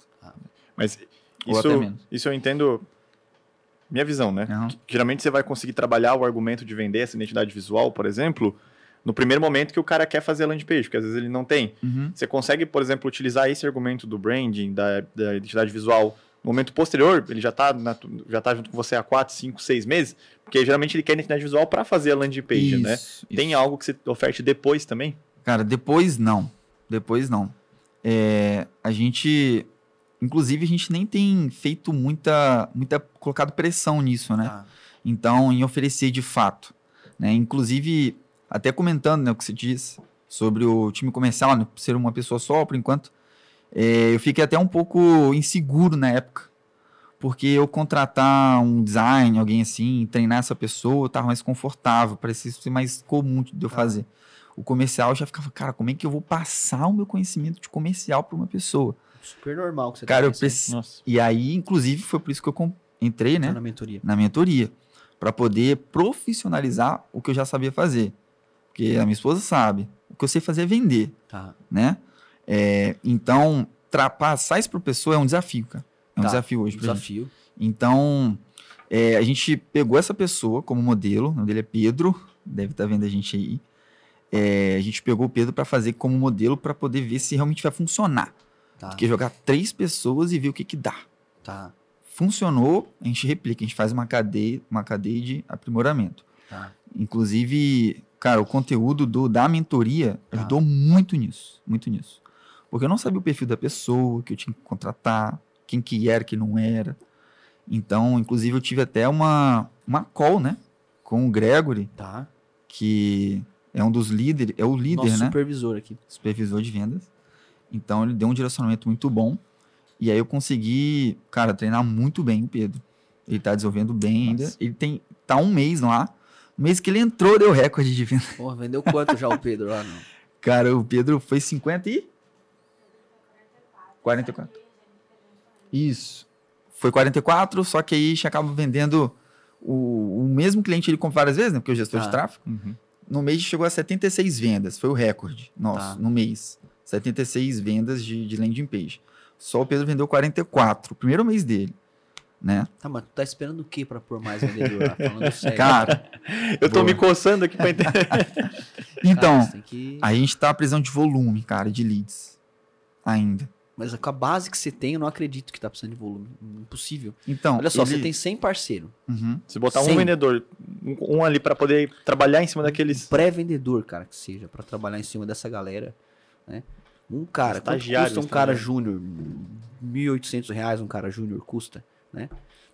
Mas Ou isso, até menos. isso eu entendo minha visão, né? Que Geralmente você vai conseguir trabalhar o argumento de vender essa identidade visual, por exemplo, no primeiro momento que o cara quer fazer a landing page, porque às vezes ele não tem. Uhum. Você consegue, por exemplo, utilizar esse argumento do branding, da, da identidade visual, No momento posterior, ele já está já tá junto com você há 4, 5, 6 meses, porque geralmente ele quer identidade visual para fazer a landing page, né? Isso, Tem isso. algo que você oferte depois também? Cara, depois não. Depois não. É, a gente. Inclusive, a gente nem tem feito muita. muita colocado pressão nisso, né? Tá. Então, em oferecer de fato. Né? Inclusive, até comentando né, o que você disse sobre o time comercial, né, ser uma pessoa só, por enquanto, é, eu fiquei até um pouco inseguro na época. Porque eu contratar um design, alguém assim, treinar essa pessoa, eu tava mais confortável, parecia ser mais comum de eu Tá. fazer. O comercial já ficava, cara, como é que eu vou passar o meu conhecimento de comercial para uma pessoa? Super normal que você Cara, tá eu. Nossa. E aí, inclusive, foi por isso que eu entrei, né? Tá na mentoria. na mentoria para poder profissionalizar o que eu já sabia fazer. Porque a minha esposa sabe, o que eu sei fazer é vender, Tá. né? É, então, passar isso para pessoa é um desafio, cara. É um Tá, desafio hoje pra gente. Desafio. Então, é, a gente pegou essa pessoa como modelo, o nome dele é Pedro, deve estar vendo a gente aí. É, a gente pegou o Pedro para fazer como modelo para poder ver se realmente vai funcionar. Tá. Porque jogar três pessoas e ver o que que dá Tá. funcionou, a gente replica, a gente faz uma cadeia, uma cadeia de aprimoramento. Tá. Inclusive, cara, o conteúdo do, da mentoria Tá. ajudou muito nisso, muito nisso. Porque eu não sabia o perfil da pessoa que eu tinha que contratar, quem que era, quem não era. Então, inclusive, eu tive até uma, uma call, né, com o Gregory, Tá. que é um dos líderes, é o líder, Nosso né? supervisor aqui. supervisor de vendas. Então ele deu um direcionamento muito bom. E aí eu consegui, cara, treinar muito bem o Pedro. Ele tá desenvolvendo bem ainda. Nossa. Ele tem tá um mês lá. No mês que ele entrou, deu recorde de venda. Porra, vendeu quanto já o Pedro lá? Não? Cara, o Pedro foi 50 e 44. Isso. Foi 44, só que aí a gente acaba vendendo o, o mesmo cliente ele compra várias vezes, né? Porque o gestor Tá. de tráfego. Uhum. No mês chegou a 76 vendas, foi o recorde nosso, Tá. no mês. 76 vendas de, de landing page. Só o Pedro vendeu 44, o primeiro mês dele, né? Tá, mas tu tá esperando o que pra pôr mais vendedor lá? Falando sério. Cara, Eu tô Boa. me coçando aqui pra entender. então, Cara, que... a gente tá precisando de volume, cara, de leads. Ainda. Mas com a base que você tem, eu não acredito que tá precisando de volume. Impossível. Então, Olha só, ele- você tem 100 parceiros. Uhum. Se botar um Sim. vendedor, um, um ali pra poder trabalhar em cima daqueles. Pré-vendedor, cara, que seja, pra trabalhar em cima dessa galera, né? Um cara, Estagiário, custa um cara júnior? 1.800 reais um cara júnior custa, né?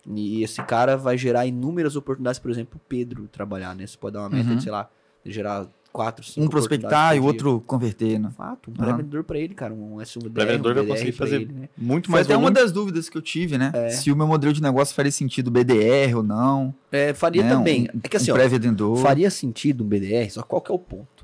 E esse cara vai gerar inúmeras oportunidades, por exemplo, o Pedro trabalhar, né? Você pode dar uma meta Uhum. de, sei lá, de gerar quatro, cinco Um prospectar e o outro converter, né? Fato, um pré-vendedor pra ele, cara, um S1 O pré-vendedor vai conseguir fazer ele, né? muito Foi mais até uma das dúvidas que eu tive, né? É. Se o meu modelo de negócio faria sentido BDR ou não. É, faria né? também. Um, é que assim, um ó, pré-vendedor. faria sentido um BDR, só qual que é o ponto?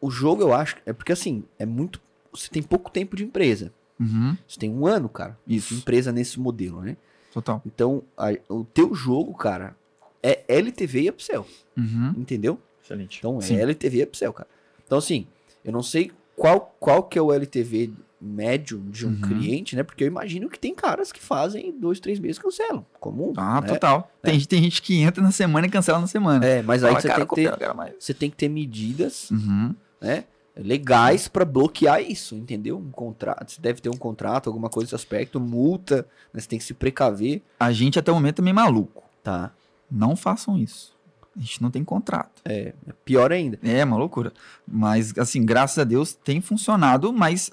O jogo, eu acho, é porque assim, é muito. Você tem pouco tempo de empresa. Uhum. Você tem um ano, cara, Isso. de empresa nesse modelo, né? Total. Então, a- o teu jogo, cara, é LTV e upsell, Uhum. entendeu? Excelente. Então, Sim. é LTV e upsell, cara. Então, assim, eu não sei qual, qual que é o LTV médio de um Uhum. cliente, né? Porque eu imagino que tem caras que fazem dois, três meses e cancelam. Comum. Ah, né? total. Tem, tem gente que entra na semana e cancela na semana. É, mas aí Fala, você cara, tem, que ter, você tem que ter medidas Uhum. Né, legais pra bloquear isso, entendeu? Um contrato, você deve ter um contrato, alguma coisa desse aspecto, multa, né, você tem que se precaver. A gente até o momento é meio maluco. Tá. Não façam isso. A gente não tem contrato. É pior ainda. É uma loucura. Mas, assim, graças a Deus tem funcionado, mas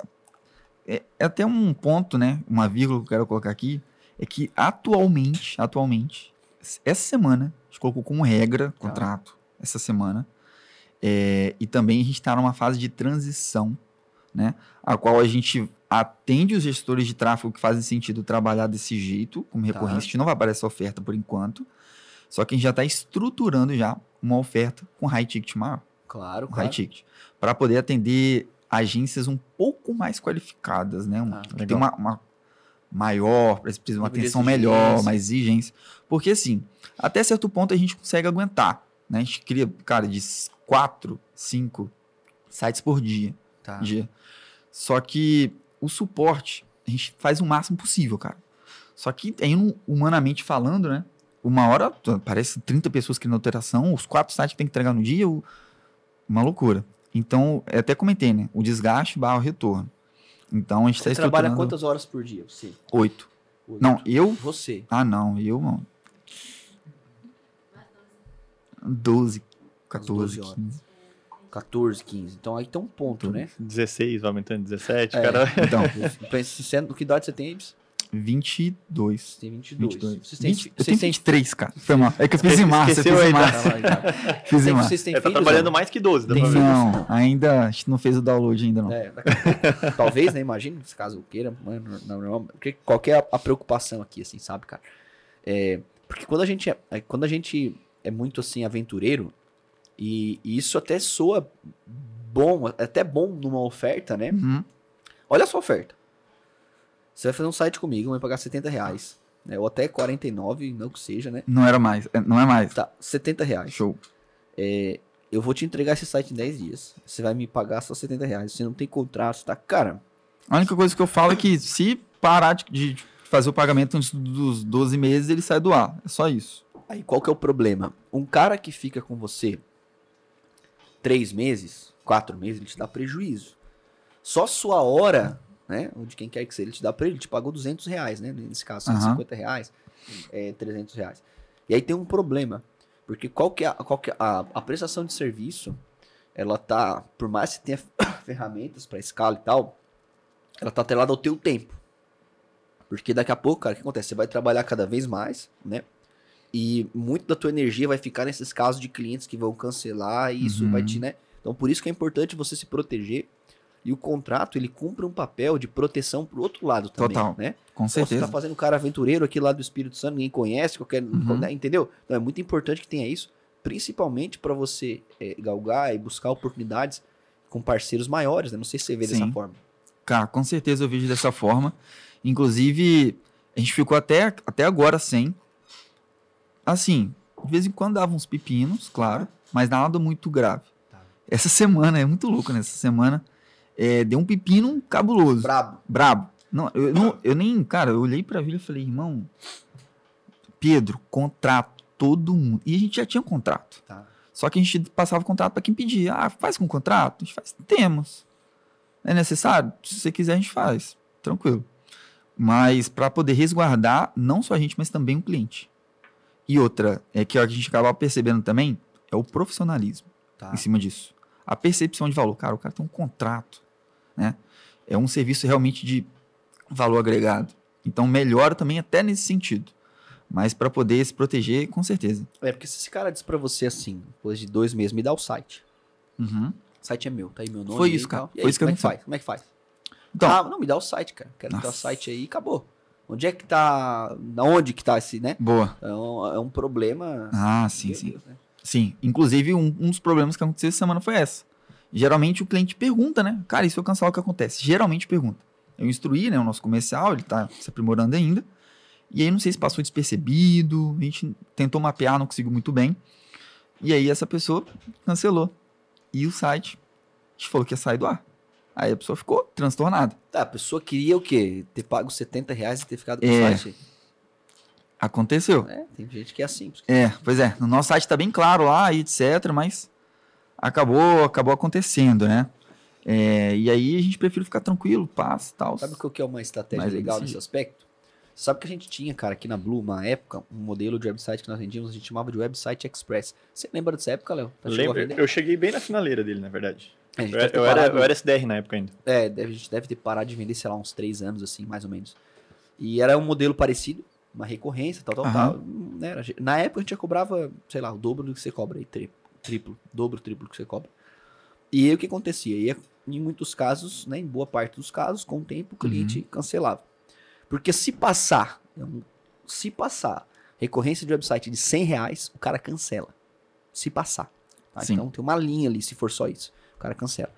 é, é até um ponto, né? Uma vírgula que eu quero colocar aqui. É que atualmente, atualmente, essa semana, a gente colocou como regra, contrato, essa semana. É, e também a gente está numa fase de transição, né? A qual a gente atende os gestores de tráfego que fazem sentido trabalhar desse jeito, como Tá. recorrência. A gente não vai aparecer oferta por enquanto. Só que a gente já está estruturando já uma oferta com high ticket maior Claro, um high claro. ticket, para poder atender agências um pouco mais qualificadas, né? Um, Ah, que tem uma, uma maior, precisa de uma atenção melhor, mais exigência. Porque assim, até certo ponto a gente consegue aguentar, né? A gente cria, cara, de quatro, cinco sites por dia. Tá. dia. Só que o suporte, a gente faz o máximo possível, cara. Só que tem um, humanamente falando, né? Uma hora, parece 30 pessoas querendo alteração, os quatro sites que tem que entregar no dia, o- uma loucura. Então, eu até comentei, né? O desgaste barra o retorno. Então, a gente está Você trabalha estruturando quantas horas por dia? Você? oito. Oito. Não, eu? Você. Ah, não, eu, mano. 12, 14, 12 horas. 15. 14, 15. Então aí tem um ponto, né? 16, vai aumentando 17, É. cara. Então, Pensa, você- que idade você tem, Ibs? 22. Você tem 22. 22. Vocês têm, 20, eu vocês tenho têm 23, cara. Foi mal. É que eu fiz em março, eu Esqueceu fiz em aí, março. Tá. Fiz em Tem- março. Vocês têm É, tá filhos? trabalhando não? mais que 12, dá Tem pra ver. Não, ainda a gente não fez o download ainda não. É. Talvez, né? Imagina, se caso eu queira. Mano, não, não, qual que é a, a preocupação aqui, assim, sabe, cara? É, porque quando a gente é, é, quando a gente é muito, assim, aventureiro, e, e isso até soa bom, é até bom numa oferta, né? Uhum. Olha a sua oferta. Você vai fazer um site comigo, vai pagar 70 reais. Né? Ou até 49, não que seja, né? Não era mais. é, Não é mais. Tá, 70 reais. Show. Eu vou te entregar esse site em 10 dias. Você vai me pagar só 70 reais. Você não tem contrato, tá? Cara, A única coisa que eu falo é que se parar de, de fazer o pagamento antes dos 12 meses, ele sai do ar. É só isso. Aí qual que é o problema? Um cara que fica com você três meses, quatro meses, ele te dá prejuízo. Só sua hora, né? Ou de quem quer que seja, ele te dá prejuízo. Ele te pagou 200 reais, né? Nesse caso, Aham. 150 reais, é, 300 reais. E aí tem um problema. Porque qual que é, a, qual que é a, a prestação de serviço, ela tá, por mais que tenha ferramentas para escala e tal, ela tá atrelada ao teu tempo. Porque daqui a pouco, cara, o que acontece? Você vai trabalhar cada vez mais, né? E muito da tua energia vai ficar nesses casos de clientes que vão cancelar e isso Uhum. vai te, né? Então por isso que é importante você se proteger. E o contrato, ele cumpre um papel de proteção pro outro lado também, Total. né? Com Pô, Você tá certeza. fazendo um cara aventureiro aqui lá do Espírito Santo, ninguém conhece, qualquer, Uhum. né, entendeu? Então é muito importante que tenha isso, principalmente para você é, galgar e buscar oportunidades com parceiros maiores, né? Não sei se você vê dessa Sim. forma. Cara, com certeza eu vejo dessa forma. Inclusive, a gente ficou até, até agora sem. Assim, de vez em quando dava uns pepinos, claro, mas nada muito grave. Tá. Essa semana, é muito louco nessa semana, é, deu um pepino cabuloso. Brabo. Brabo. Não, eu, não, eu nem, cara, eu olhei pra Vila e falei, irmão, Pedro, contrato, todo mundo. E a gente já tinha um contrato. Tá. Só que a gente passava o contrato pra quem pedia. Ah, faz com contrato? A gente faz. Temos. É necessário? Se você quiser, a gente faz. Tranquilo. Mas para poder resguardar não só a gente, mas também o cliente. E outra, é que a gente acaba percebendo também, é o profissionalismo Tá. em cima disso. A percepção de valor. Cara, o cara tem um contrato, né? É um serviço realmente de valor agregado. Então melhora também até nesse sentido. Mas para poder se proteger, com certeza. É porque se esse cara diz pra você assim, depois de dois meses, me dá o site. Uhum. O site é meu, tá aí meu nome. Foi isso, cara. Foi aí, isso que como é faz? Como é que faz? Então, ah, não, me dá o site, cara. Quero me dar o Nossa. site aí e acabou. Onde é que tá. Na onde que tá esse, né? boa. É um, é um problema. Ah, sim, sim. Deus, né? Sim, inclusive um, um dos problemas que aconteceu essa semana foi essa. Geralmente o cliente pergunta, né? Cara, e se eu cancelar o que acontece? Geralmente pergunta. Eu instruí, né, o nosso comercial, ele tá se aprimorando ainda. E aí não sei se passou despercebido, a gente tentou mapear, não conseguiu muito bem. E aí essa pessoa cancelou. E o site, a gente falou que ia sair do ar. Aí a pessoa ficou transtornada. Tá, a pessoa queria o quê? Ter pago 70 reais e ter ficado com É. o site. Aconteceu. É, tem gente que é assim. É, pois é. No nosso site tá bem claro lá e etc, mas acabou, acabou acontecendo, né? É, e aí a gente prefere ficar tranquilo, paz e tal. Sabe qual que é uma estratégia Mas é legal desse nesse aspecto? Sabe que a gente tinha, cara, aqui na Blue, uma época, um modelo de website que nós vendíamos, a gente chamava de Website Express. Você lembra dessa época, Léo? Tá, vender? Eu cheguei bem na finaleira dele, na verdade. É, Eu, eu era, eu era SDR na época ainda. É, deve, a gente deve ter parado de vender, sei lá, uns três anos, assim, mais ou menos. E era um modelo parecido, uma recorrência, tal, tal, Aham. tal. Né, Na época a gente já cobrava, sei lá, o dobro do que você cobra aí, tri- triplo, dobro, triplo que você cobra. E aí o que acontecia? Ia, em muitos casos, né, em boa parte dos casos, com o tempo o cliente Uhum. cancelava. Porque se passar, é se passar recorrência de website de 100 reais, o cara cancela. Se passar. tá? Então tem uma linha ali, se for só isso. Cara cancela.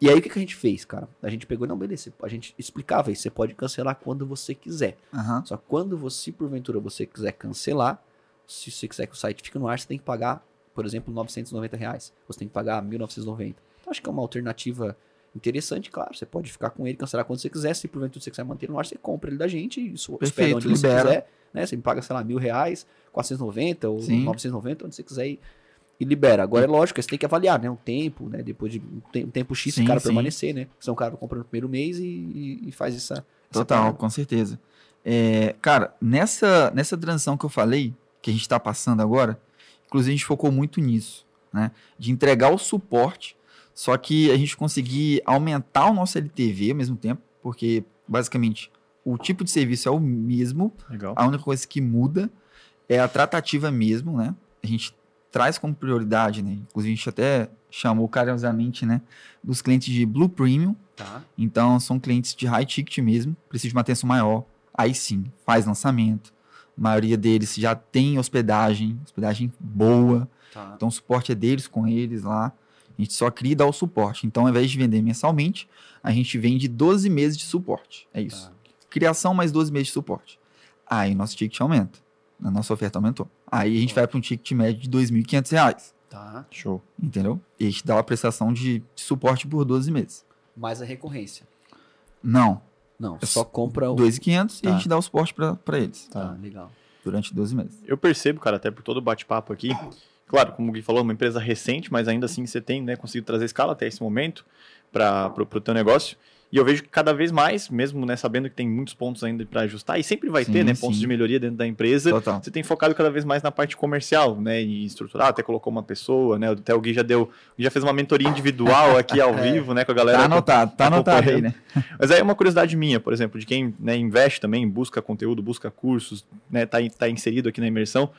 E aí o que, que a gente fez, cara? A gente pegou, não, beleza, a gente explicava isso, você pode cancelar quando você quiser. Aham. Só que quando você, porventura você quiser cancelar, se você quiser que o site fique no ar, você tem que pagar, por exemplo, 990 reais. Você tem que pagar 1990. Então acho que é uma alternativa interessante, claro. Você pode ficar com ele, cancelar quando você quiser. Se porventura você quiser manter no ar, você compra ele da gente e isso Perfeito, onde você libera. quiser. Né? Você me paga, sei lá, mil reais, 490 ou Sim. 990, onde você quiser ir. E libera. Agora é lógico, você tem que avaliar, né? Um tempo, né? Depois de um te- um tempo X, Sim, o cara sim. permanecer, né? Senão o cara compra no primeiro mês e, e- faz essa. essa Total, parada. com certeza. É, cara, nessa, nessa transição que eu falei, que a gente está passando agora, inclusive a gente focou muito nisso, né? De entregar o suporte, só que a gente conseguir aumentar o nosso LTV ao mesmo tempo, porque basicamente o tipo de serviço é o mesmo, Legal. a única coisa que muda é a tratativa mesmo, né? A gente traz como prioridade, né? Inclusive a gente até chamou carinhosamente, né? Dos clientes de Blue Premium. Tá. Então são clientes de high ticket mesmo, precisam de uma atenção maior. Aí sim, faz lançamento. A maioria deles já tem hospedagem, hospedagem boa. Tá. Então o suporte é deles com eles lá. A gente só cria e dá o suporte. Então ao invés de vender mensalmente, a gente vende 12 meses de suporte. É isso. Tá. Criação mais 12 meses de suporte. Aí nosso ticket aumenta. A nossa oferta aumentou. Aí a gente vai para um ticket médio de 2.500 reais. Tá. Show. Entendeu? E a gente dá uma prestação de, suporte por 12 meses. Mais a recorrência. Não, Não, só compra o. 2.500 e Tá. a gente dá o suporte para eles Tá, legal. durante 12 meses. Eu percebo, cara, até por todo o bate-papo aqui. Claro, como o Gui falou, é uma empresa recente, mas ainda assim você tem né, conseguido trazer escala até esse momento para o teu negócio. E eu vejo que cada vez mais, mesmo né, sabendo que tem muitos pontos ainda para ajustar, e sempre vai Sim, ter né, sim. pontos de melhoria dentro da empresa, Total. você tem focado cada vez mais na parte comercial, né? E estruturar, até colocou uma pessoa, né? Até o Gui já deu, já fez uma mentoria individual aqui ao É. vivo, né? Com a galera. Tá anotado, tá anotado aí, né? Mas aí é uma curiosidade minha, por exemplo, de quem né, investe também, busca conteúdo, busca cursos, né, tá, tá inserido aqui na imersão.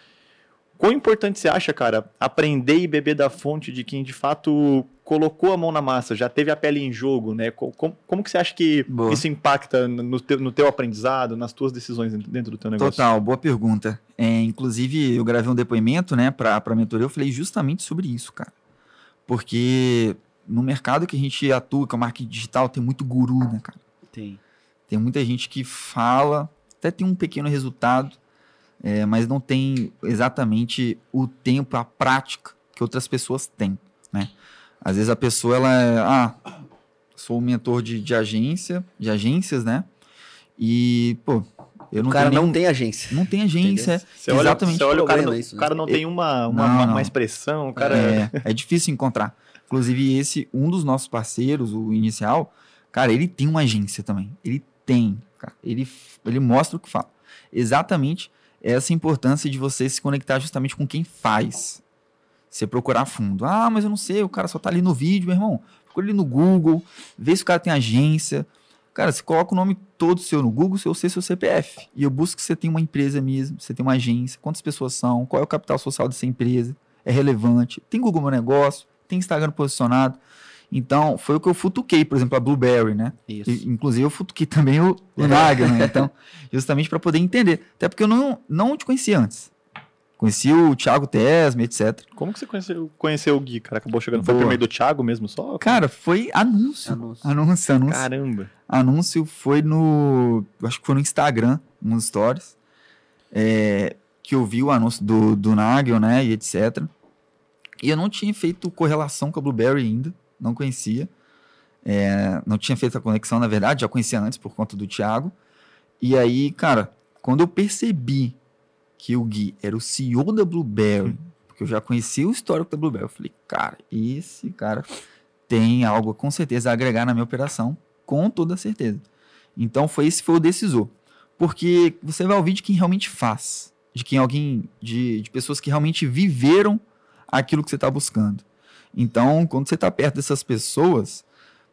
Quão importante você acha, cara, aprender e beber da fonte de quem de fato colocou a mão na massa, já teve a pele em jogo, né? Co- Como, como que você acha que Boa. isso impacta no teu, no teu aprendizado, nas tuas decisões dentro- dentro do teu negócio? Total, boa pergunta. É, inclusive, eu gravei um depoimento, né, pra, pra mentoria, eu falei justamente sobre isso, cara. Porque no mercado que a gente atua, que é o marketing digital, tem muito guru, né, cara? Tem. Tem muita gente que fala, até tem um pequeno resultado, é, mas não tem exatamente o tempo, a prática que outras pessoas têm, né? Às vezes a pessoa, ela é, ah, sou um mentor de, de agência, de agências, né? E, pô, eu não o cara tenho não tem agência. não tem agência. Você olha, Exatamente. você olha o cara, não, isso, o né? cara não tem uma, uma, Não, uma- não. uma expressão, o cara... É, é difícil encontrar. Inclusive, esse, um dos nossos parceiros, o inicial, cara, ele tem uma agência também. Ele tem, cara. Ele, ele mostra o que fala. Exatamente essa importância de você se conectar justamente com quem faz. Você procurar fundo. Ah, mas eu não sei, o cara só tá ali no vídeo, meu irmão. Procura ali no Google, vê se o cara tem agência. Cara, você coloca o nome todo seu no Google, seu C, seu CPF. E eu busco que você tem uma empresa mesmo, você tem uma agência, quantas pessoas são, qual é o capital social dessa empresa, é relevante. Tem Google Meu Negócio, tem Instagram posicionado. Então, foi o que eu futuquei, por exemplo, a Blueberry, né? Isso. E, inclusive, eu futuquei também o, o Naga, né? Então, justamente para poder entender. Até porque eu não, não te conhecia antes. Conheci o Thiago Tesme, etc. Como que você conheceu, conheceu o Gui, cara? Acabou chegando, foi Boa. por meio do Thiago mesmo só? Cara, foi anúncio. Anúncio. Anúncio, anúncio. Caramba. Anúncio foi no. Acho que foi no Instagram, nos stories. é, que eu vi o anúncio do, do Nagel, né? E etc. E eu não tinha feito correlação com a Blueberry ainda. Não conhecia. É, não tinha feito a conexão, na verdade, já conhecia antes por conta do Thiago. E aí, cara, quando eu percebi que o Gui era o CEO da Blueberry, porque eu já conhecia o histórico da Blueberry, eu falei, cara, esse cara tem algo com certeza a agregar na minha operação, com toda certeza. Então foi esse foi o decisor. Porque você vai ouvir de quem realmente faz, de quem alguém, de, de pessoas que realmente viveram aquilo que você está buscando. Então, quando você está perto dessas pessoas,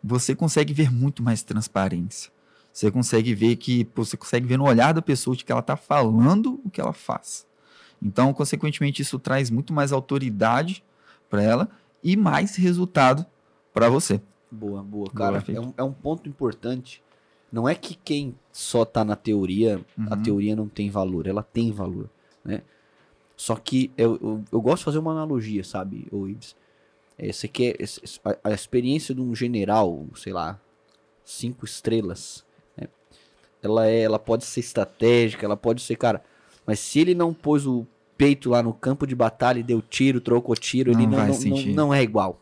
você consegue ver muito mais transparência. Você consegue ver que pô, você consegue ver no olhar da pessoa de que ela está falando o que ela faz. Então, consequentemente, isso traz muito mais autoridade para ela e mais resultado para você. Boa, boa. Boa, Cara, é Felipe. um, é um ponto importante. Não é que quem só tá na teoria, a Uhum. teoria não tem valor. Ela tem valor, né? Só que eu, eu, eu gosto de fazer uma analogia, sabe, ô Ibs? É, esse- esse- a, a experiência de um general, sei lá, cinco estrelas, né? Ela, é, ela pode ser estratégica, ela pode ser, cara... Mas se ele não pôs o peito lá no campo de batalha e deu tiro, trocou tiro, ele Não não, não, não, não é igual,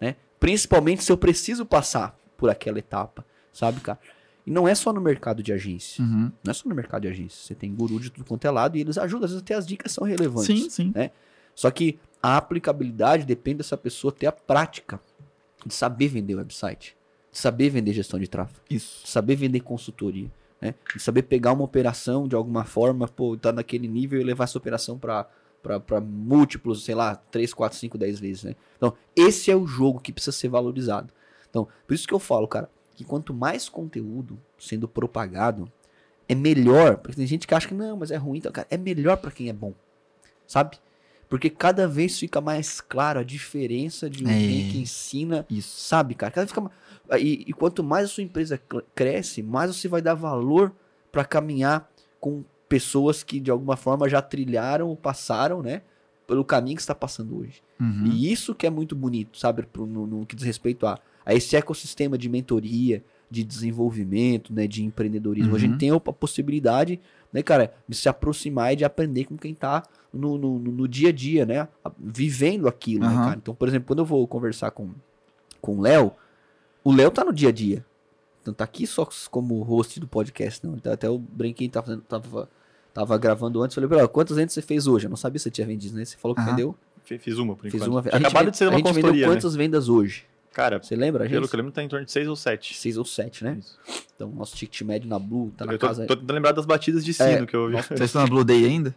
né? Principalmente se eu preciso passar por aquela etapa, sabe, cara? E não é só no mercado de agência. Uhum. Não é só no mercado de agência. Você tem guru de tudo quanto é lado e eles ajudam. Às vezes até as dicas são relevantes. Sim, sim. Só que a aplicabilidade depende dessa pessoa ter a prática de saber vender website, de saber vender gestão de tráfego, Isso. de saber vender consultoria. né? De saber pegar uma operação de alguma forma, pô, tá naquele nível e levar essa operação para para múltiplos, sei lá, 3, 4, 5, 10 vezes, né? Então, esse é o jogo que precisa ser valorizado. Então, por isso que eu falo, cara, que quanto mais conteúdo sendo propagado, é melhor. Porque tem gente que acha que não, mas é ruim. Então, cara, é melhor para quem é bom. Sabe? Porque cada vez fica mais claro a diferença de alguém É. que ensina Isso. Sabe, cara? Cada vez fica ma- e, e quanto mais a sua empresa cresce, mais você vai dar valor para caminhar com pessoas que de alguma forma já trilharam ou passaram, né? Pelo caminho que está passando hoje. Uhum. E isso que é muito bonito, sabe? No, no que diz respeito a, a esse ecossistema de mentoria, de desenvolvimento, né? De empreendedorismo. A Uhum. gente tem a possibilidade, né, cara, de se aproximar e de aprender com quem tá no, no, no- dia a dia, né? Vivendo aquilo, né, Aham. cara? Então, por exemplo, quando eu vou conversar com, com o Léo, o Léo tá no dia a dia. Então tá aqui só como host do podcast, não. Então, até o Brinquinho tava, fazendo- tava, tava gravando antes. Falei, "Bro, quantas vendas você fez hoje? Eu não sabia se você tinha vendido, né? Você falou que Aham. vendeu. Fi- Fiz uma, por Fiz enquanto. uma a gente acabado ven- de ser a uma gente vendeu consultoria, né? quantas vendas hoje? Cara, Você lembra, a gente? pelo que eu lembro, tá em torno de 6 ou 7. Seis ou sete, né? Isso. Então, nosso ticket médio na Blue tá na eu tô, casa. tô tentando lembrar das batidas de sino É, que eu ouvi. Vocês estão na Blue Day ainda?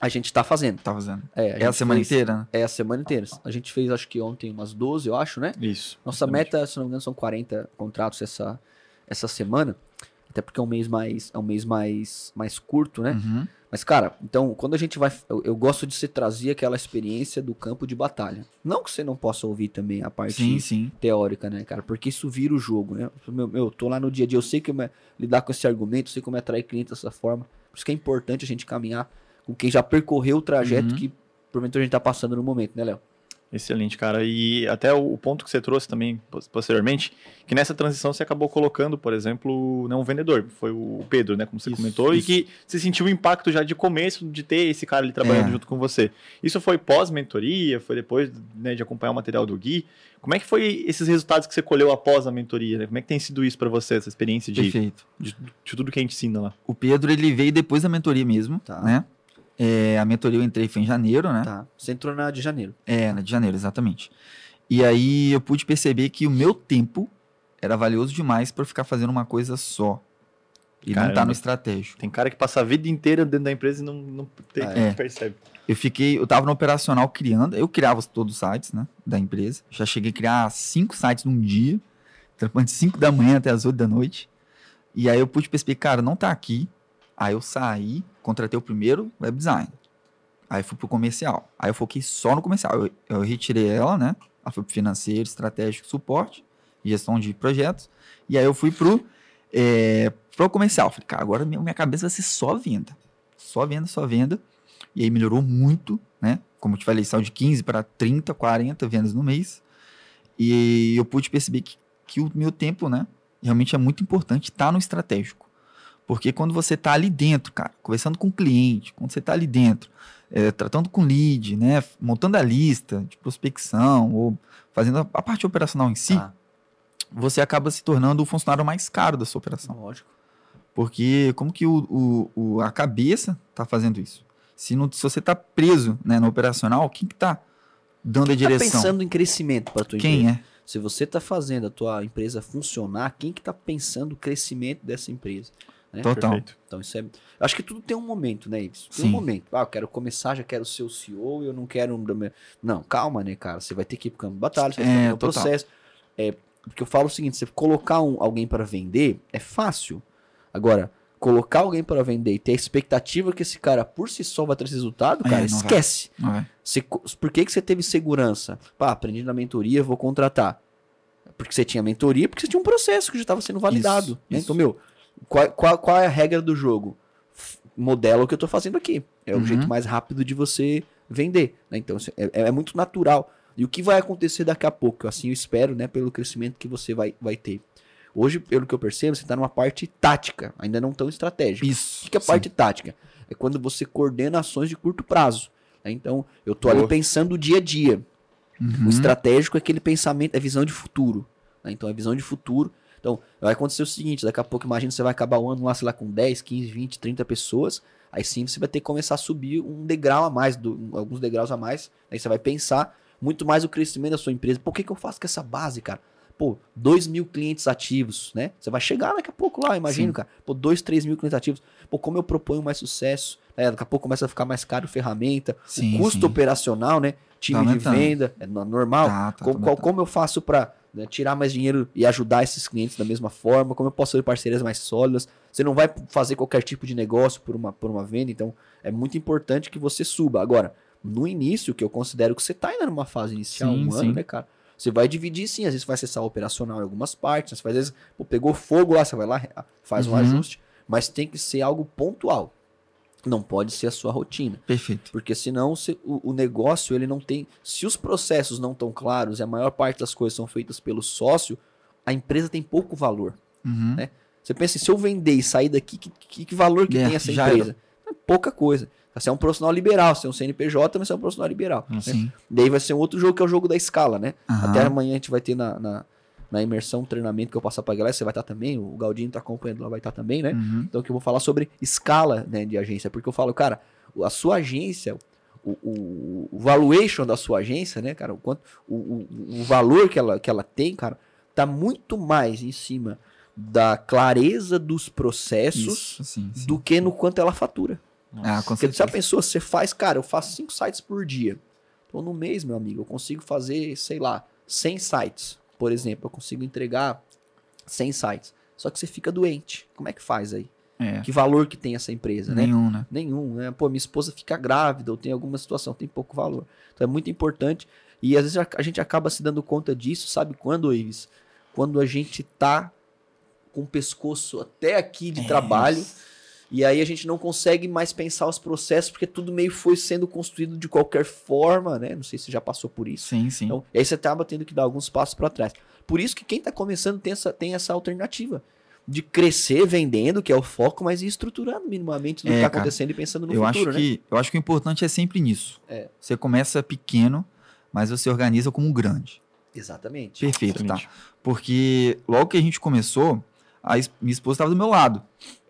A gente tá fazendo. Tá fazendo. É, É a semana fez- inteira, né? É a semana inteira. A gente fez, acho que ontem, umas 12, eu acho, né? Isso. Nossa exatamente. meta, se não me engano, são 40 contratos essa, essa semana. Até porque é um mês mais, é um mês mais, mais curto, né? Uhum. Mas, cara, então, quando a gente vai. Eu, eu gosto de se trazer aquela experiência do campo de batalha. Não que você não possa ouvir também a parte Sim, sim. teórica, né, cara? Porque isso vira o jogo, né? Meu, meu, eu tô lá no dia a dia, eu sei como é lidar com esse argumento, eu sei como é atrair clientes dessa forma. Por isso que é importante a gente caminhar com quem já percorreu o trajeto Uhum. que porventura a gente tá passando no momento, né, Léo? Excelente, cara. E até o, ponto que você trouxe também pos- posteriormente, que nessa transição você acabou colocando, por exemplo, não um vendedor, foi o Pedro, né, como você Isso, comentou, isso. e que você sentiu o impacto já de começo de ter esse cara ali trabalhando É. junto com você. Isso foi pós-mentoria, foi depois né, de acompanhar o material do Gui. Como é que foi esses resultados que você colheu após a mentoria? né? Como é que tem sido isso para você, essa experiência de, de, de tudo que a gente ensina lá? O Pedro, ele veio depois da mentoria mesmo, Tá. né? É, a mentoria eu entrei foi em janeiro, né? Tá. Você entrou na de janeiro. É, na de janeiro, exatamente. E aí eu pude perceber que o meu tempo era valioso demais para ficar fazendo uma coisa só. E não tá Caramba. no estratégico. Tem cara que passa a vida inteira dentro da empresa e não, não, tem- É. não percebe. Eu fiquei, eu tava no operacional criando, eu criava todos os sites, né, da empresa. Já cheguei a criar cinco sites num dia, trampando de 5 da manhã até as 8 da noite. E aí eu pude perceber, cara, não tá aqui. Aí eu saí, contratei o primeiro web design. Aí fui pro comercial. Aí eu foquei só no comercial. Eu, eu retirei ela, né? Ela foi pro financeiro, estratégico, suporte, gestão de projetos. E aí eu fui pro, é, pro comercial. Falei, cara, agora minha, cabeça vai ser só venda. Só venda, só venda. E aí melhorou muito, né? Como eu te falei, saiu de 15 para 30, 40 vendas no mês. E eu pude perceber que, que o meu tempo, né? Realmente é muito importante estar no estratégico. Porque quando você está ali dentro, cara, conversando com o cliente, quando você está ali dentro, é, tratando com lead, né? Montando a lista de prospecção ou fazendo a, a parte operacional em si, Tá. você acaba se tornando o funcionário mais caro da sua operação. Lógico. Porque como que o, o- o- a cabeça tá fazendo isso? Se, não, se você tá preso né, no operacional, quem que tá dando a Tá direção? pensando em crescimento para tua quem empresa. é? Se você tá fazendo a tua empresa funcionar, quem que tá pensando o crescimento dessa empresa? Né? Total. Perfeito. Então isso é. Acho que tudo tem um momento, né, Ives? Tem Sim. um momento. Ah, eu quero começar, já quero ser o CEO, eu não quero. um- Não, calma, né, cara? Você vai ter que ir pro campo de batalha, você vai É, ter que fazer um total. processo. É, porque eu falo o seguinte: você colocar um- alguém para vender é fácil. Agora, colocar alguém para vender e ter a expectativa que esse cara por si só vai ter esse resultado, É, cara, vai. esquece. Não é? Você por que, que você teve segurança? Pá, aprendi na mentoria, vou contratar. Porque você tinha mentoria, porque você tinha um processo que já estava sendo validado. Isso, né? isso. Então, meu, qual, qual, qual é a regra do jogo? Modela o que eu estou fazendo aqui. É o Uhum. jeito mais rápido de você vender. né? Então, é, é muito natural. E o que vai acontecer daqui a pouco? Assim eu espero, né? Pelo crescimento que você vai, vai ter. Hoje, pelo que eu percebo, você está numa parte tática, ainda não tão estratégica. Isso. O que é a sim. parte tática? É quando você coordena ações de curto prazo. né? Então, eu tô ali pensando o dia a dia. Uhum. O estratégico é aquele pensamento, é visão de futuro. né? Então, é visão de futuro. Então, vai acontecer o seguinte: daqui a pouco, imagina, você vai acabar o ano lá, sei lá, com 10, 15, 20, 30 pessoas. Aí sim você vai ter que começar a subir um degrau a mais, do- alguns degraus a mais. Aí você vai pensar muito mais o crescimento da sua empresa. Por que, que eu faço com essa base, cara? Pô, 2 mil clientes ativos, né? Você vai chegar daqui a pouco lá, imagino, cara. Pô, 2, 3 mil clientes ativos. Pô, como eu proponho mais sucesso? né? daqui a pouco começa a ficar mais caro a ferramenta. Sim, o custo sim. operacional, né? Time Tá de venda, é no- normal. Tá, tá, Co- tá qual- como eu faço para tirar mais dinheiro e ajudar esses clientes da mesma forma? Como eu posso fazer parcerias mais sólidas? Você não vai fazer qualquer tipo de negócio por uma, por uma venda, então é muito importante que você suba. Agora, no início, que eu considero que você está ainda numa fase inicial, Sim, um sim. ano, né, cara? Você vai dividir sim, às vezes vai acessar operacional em algumas partes, às vezes pô, pegou fogo lá, você vai lá, faz um Uhum. ajuste, mas tem que ser algo pontual. Não pode ser a sua rotina. Perfeito. Porque senão você- o, o negócio ele não tem. Se os processos não estão claros e a maior parte das coisas são feitas pelo sócio, a empresa tem pouco valor. Uhum. Né? Você pensa, se eu vender e sair daqui, que, que- que valor que É, tem essa empresa? É pouca coisa. Você é um profissional liberal, você é um CNPJ, mas você é um profissional liberal. né? Sim. Daí vai ser um outro jogo que é o jogo da escala, né? Aham. Até amanhã a gente vai ter na, na, na imersão, treinamento que eu passar pra galera, você vai estar também, o Galdinho tá acompanhando lá, vai estar também, né? Uhum. Então que eu vou falar sobre escala né, de agência, porque eu falo, cara, a sua agência, o, o, o valuation da sua agência, né, cara, o quanto o, o, o valor que ela, que ela tem, cara, tá muito mais em cima da clareza dos processos Isso, sim, sim. do que no quanto ela fatura. Ah, Porque já pensou, você faz, cara, eu faço cinco sites por dia. Então no mês, meu amigo, eu consigo fazer, sei lá, 100 sites, por exemplo, eu consigo entregar 100 sites. Só que você fica doente. Como é que faz aí? É, Que valor que tem essa empresa, né? nenhum, né? Nenhum, né? Pô, minha esposa fica grávida ou tem alguma situação, tem pouco valor. Então é muito importante. E às vezes a, a gente acaba se dando conta disso, sabe quando, Ives? Quando a gente tá com o pescoço até aqui de É. trabalho. E aí a gente não consegue mais pensar os processos, porque tudo meio foi sendo construído de qualquer forma, né? Não sei se já passou por isso. Sim, sim. Então, aí você acaba tendo que dar alguns passos para trás. Por isso que quem está começando tem essa, tem essa alternativa de crescer vendendo, que é o foco, mas ir estruturando minimamente no É, que está cara. acontecendo e pensando no eu futuro, acho né? que eu acho que o importante é sempre nisso. É. Você começa pequeno, mas você organiza como grande. Exatamente. Perfeito, tá? Excelente. Porque logo que a gente começou, a minha esposa estava do meu lado.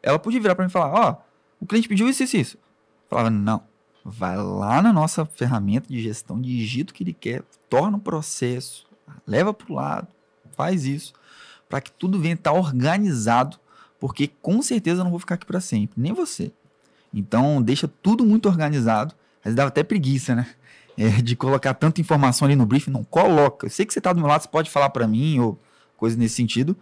Ela podia virar para mim e falar: Ó, o cliente pediu isso, isso, isso. Eu falava: Não, vai lá na nossa ferramenta de gestão, digita o que ele quer, torna o processo, leva para o lado, faz isso, para que tudo venha estar organizado, porque com certeza eu não vou ficar aqui para sempre, nem você. Então, deixa tudo muito organizado. Mas dava até preguiça, né? É, de colocar tanta informação ali no briefing. Não coloca. Eu sei que você está do meu lado, você pode falar para mim ou coisa nesse sentido,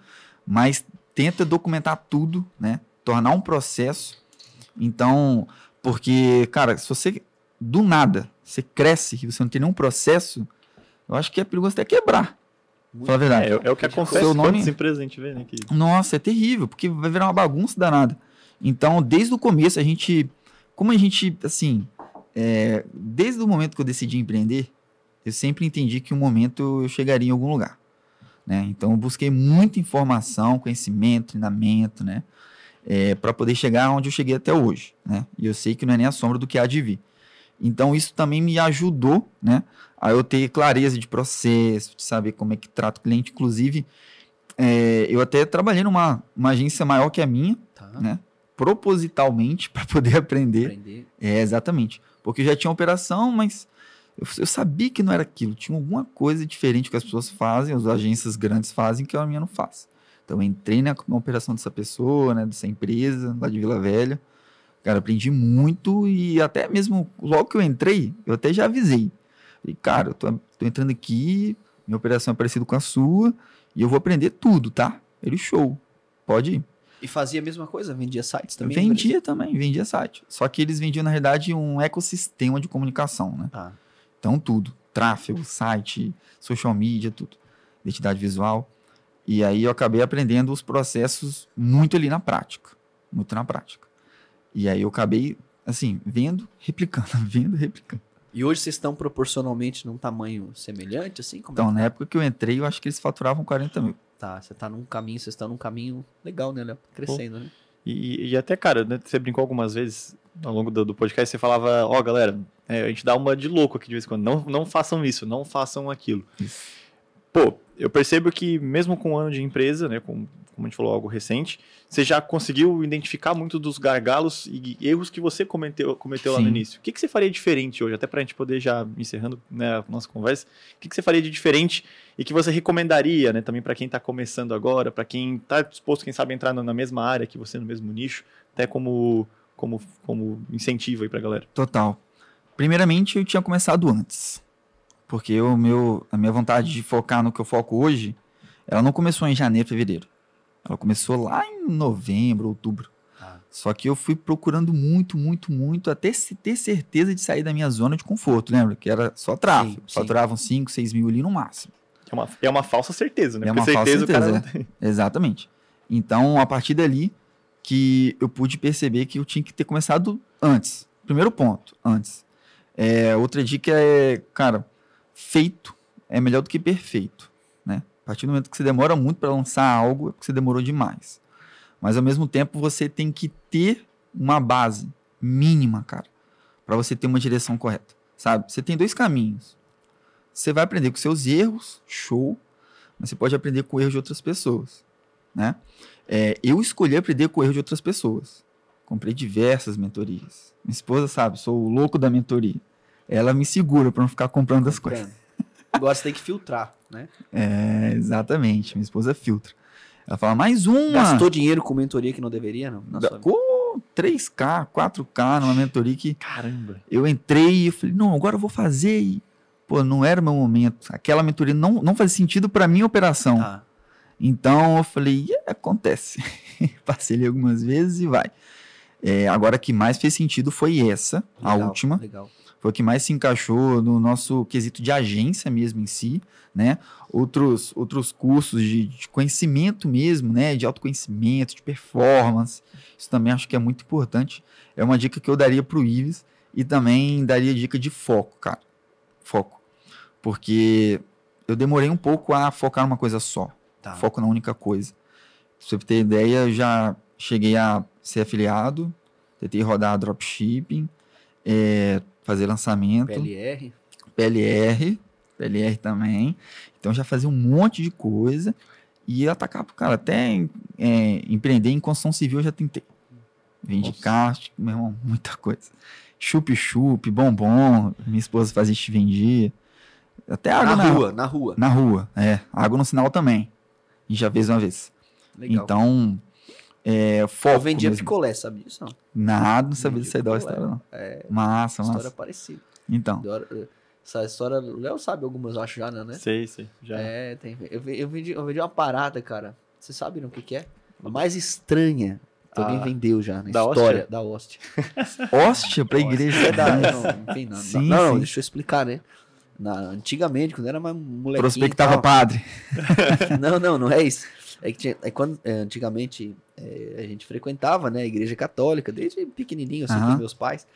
mas tenta documentar tudo, né? Tornar um processo. Então, porque, cara, se você do nada você cresce e você não tem nenhum processo, eu acho que é perigoso até quebrar. Muito Fala a verdade. É, é o que acontece Seu nome- né? Nossa, é terrível, porque vai virar uma bagunça danada. Então, desde o começo, a gente. Como a gente, assim. é, desde o momento que eu decidi empreender, eu sempre entendi que um momento eu chegaria em algum lugar. Né? Então, eu busquei muita informação, conhecimento, treinamento, né? Para poder chegar onde eu cheguei até hoje. Né? E eu sei que não é nem a sombra do que há de vir. Então, isso também me ajudou né? a eu ter clareza de processo, de saber como é que trata o cliente. Inclusive, é, eu até trabalhei numa uma agência maior que a minha, Tá. né? Propositalmente para poder aprender. Aprender. É, exatamente. Porque eu já tinha operação, mas eu, eu sabia que não era aquilo. Tinha alguma coisa diferente que as pessoas fazem, as agências grandes fazem, que a minha não faz. Então eu entrei na, na operação dessa pessoa, né? Dessa empresa, lá de Vila Velha. Cara, aprendi muito e até mesmo logo que eu entrei, eu até já avisei. Falei, cara, eu tô, tô entrando aqui, minha operação é parecida com a sua, e eu vou aprender tudo, tá? Ele, show. Pode ir. E fazia a mesma coisa? Vendia sites também? vendia também, vendia site. Só que eles vendiam, na verdade, um ecossistema de comunicação, né? Tá. Então, tudo. Tráfego, site, social media, tudo. Identidade visual. E aí eu acabei aprendendo os processos muito ali na prática. Muito na prática. E aí eu acabei, assim, vendo, replicando, vendo, replicando. E hoje vocês estão proporcionalmente num tamanho semelhante, assim? Como é Então, que na tá? época que eu entrei, eu acho que eles faturavam 40 mil. Tá, você tá num caminho, vocês estão num caminho legal, né, Léo? Crescendo, né? E, e até, cara, né, você brincou algumas vezes ao longo do, do podcast, você falava, ó, galera, é, a gente dá uma de louco aqui de vez em quando. Não, não façam isso, não façam aquilo. Isso. Pô, eu percebo que mesmo com um ano de empresa, né, com, com como a gente falou, algo recente, você já conseguiu identificar muito dos gargalos e erros que você cometeu, cometeu lá no início. O que, que você faria diferente hoje, até para a gente poder já encerrando né, a nossa conversa, o que, que você faria de diferente e que você recomendaria, né, também para quem está começando agora, para quem está disposto, quem sabe, a entrar na na mesma área que você, no mesmo nicho, até como, como, como incentivo aí para a galera? Total. Primeiramente, eu tinha começado antes. Porque o meu, a minha vontade de focar no que eu foco hoje, ela não começou em janeiro, fevereiro. Ela começou lá em novembro, outubro. Ah. Só que eu fui procurando muito, muito, muito, até ter certeza de sair da minha zona de conforto, lembra? Que era só tráfego. Sim, sim. Faturavam 5, 6 mil ali no máximo. É uma, é uma falsa certeza, né? É uma falsa certeza, cara certeza, não tem. Exatamente. Então, a partir dali que eu pude perceber que eu tinha que ter começado antes. Primeiro ponto, antes. É, outra dica é, cara, feito é melhor do que perfeito, né? A partir do momento que você demora muito para lançar algo, é porque você demorou demais. Mas ao mesmo tempo você tem que ter uma base mínima, cara, para você ter uma direção correta, sabe? Você tem dois caminhos. Você vai aprender com seus erros, show, mas você pode aprender com o erro de outras pessoas, né? É, eu escolhi aprender com o erro de outras pessoas. Comprei diversas mentorias. Minha esposa sabe, sou o louco da mentoria. Ela me segura para não ficar comprando as coisas. Agora você tem que filtrar, né? É, exatamente. Minha esposa filtra. Ela fala, mais uma. Gastou dinheiro com mentoria que não deveria, não? Na Da- com 3K, 4K numa mentoria que Caramba. eu entrei e falei, não, agora eu vou fazer. E, pô, não era o meu momento. Aquela mentoria não, não fazia sentido para minha operação. Tá. Então eu falei, "É, acontece. Passei ali algumas vezes e vai. É, agora a que mais fez sentido foi essa, a Legal, última. Legal. Foi o que mais se encaixou no nosso quesito de agência mesmo em si, né? Outros, outros cursos de, de conhecimento mesmo, né? De autoconhecimento, de performance. Isso também acho que é muito importante. É uma dica que eu daria pro Ives e também daria dica de foco, cara. Foco. Porque eu demorei um pouco a focar numa coisa só Tá. foco na única coisa. Pra você ter ideia, eu já cheguei a ser afiliado, tentei rodar dropshipping, é, fazer lançamento, PLR. PLR, PLR também. Então já fazia um monte de coisa e atacar pro cara. Até é, empreender em construção civil eu já tentei. Vende caixa, meu irmão, muita coisa. Chup-chup, bombom, minha esposa fazia e vendia. Até água Na na, rua, na rua. Na rua, é. Água no sinal também. Gente já fez uma vez. Legal. Então, é, foco eu vendia mesmo. picolé, sabe disso? Não. Nada, não sabia Vendia dessa da história, não. É, Massa, história massa. parecida. Então, Agora, Essa história, o Léo sabe algumas, eu acho já, né? Sei, sei. Já. É, tem. Eu, eu, vendi, eu vendi uma parada, cara. Vocês sabem o que, que é? A mais estranha que alguém Ah, vendeu já na da história hóstia? da hóstia. hóstia pra igreja. É não, não tem nada. Sim, não, não, sim. deixa eu explicar, né? Na, antigamente, quando era mais molequinho. Prospectava tal- padre. Não, não, não é isso. É que tinha, é quando, é, antigamente é, a gente frequentava, né, a igreja católica, desde pequenininho, assim, com Aham. os meus pais.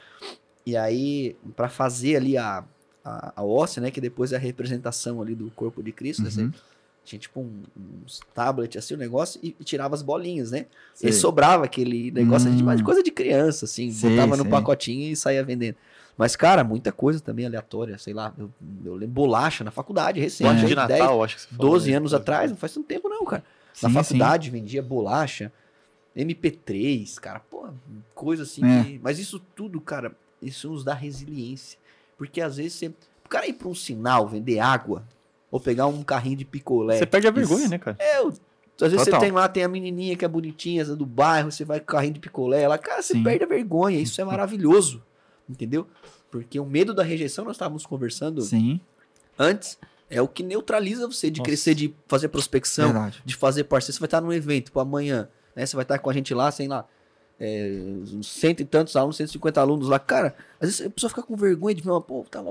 E aí, pra fazer ali a, a, a hóstia, né, que depois é a representação ali do corpo de Cristo, né, Uhum. você tinha tipo um, uns tablet, assim, o negócio, e, e tirava as bolinhas, né? Sei. E sobrava aquele negócio ali de Hum. coisa de criança, assim, Sei, botava no pacotinho e saía vendendo. Mas, cara, muita coisa também aleatória, sei lá, eu, eu lembro bolacha na faculdade, recente, Bote É. de 10, Natal, acho que você falou, 12 né? anos atrás, não faz tanto tempo não, cara. Na Sim, faculdade vendia bolacha, MP3, cara, pô, coisa assim. É. que- Mas isso tudo, cara, isso nos dá resiliência. Porque às vezes você. O cara ir pra um sinal, vender água, ou pegar um carrinho de picolé. Você perde a vergonha, Isso. né, cara? É, eu- às vezes Total. você tem lá, tem a menininha que é bonitinha, do bairro, você vai com o carrinho de picolé, ela, cara, você Sim. perde a vergonha, isso é maravilhoso, entendeu? Porque o medo da rejeição, nós estávamos conversando Sim, antes, é o que neutraliza você de Nossa. crescer, de fazer prospecção, verdade. de fazer parceiro. Você vai estar num evento, tipo, amanhã, né? Você vai estar com a gente lá, sei lá, é, uns cento e tantos alunos, 150 alunos lá. Cara, às vezes a pessoa fica com vergonha de ver uma, pô, tá lá,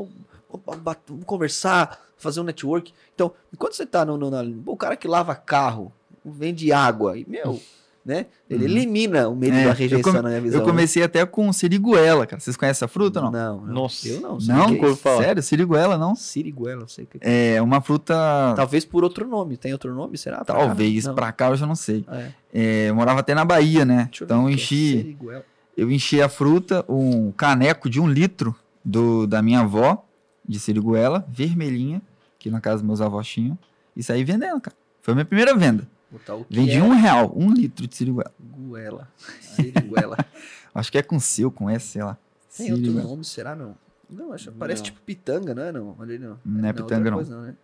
vamos conversar, fazer um network. Então, enquanto você tá no, no- na, o cara que lava carro, vende água, e, meu, né? Ele Uhum. elimina o medo É, da rejeição come- na minha visão. Eu comecei até com siriguela, cara. Vocês conhecem essa fruta ou não? Não, não. Nossa. Eu não. sei Não? o que é falar. Sério? Siriguela, não? Siriguela, não sei o que é. É uma fruta. Talvez por outro nome. Tem outro nome, será? Pra cá? Talvez, Não. pra cá eu já não sei. É. É, eu morava até na Bahia, né? Deixa Então eu é enchi. Siriguela. eu enchi a fruta, um caneco de um litro do, da minha avó, de siriguela, vermelhinha, que na casa dos meus avós tinham, e saí vendendo, cara. Foi a minha primeira venda. Botar o que Vendi é um real, um litro de siriguela. Guela. Siriguela. Acho que é com seu, com S, sei lá. Tem outro Siriguela. nome, será não? Não, acho, parece Não. tipo pitanga, não é não? Olha aí, não. Não é outra pitanga, não. coisa, né?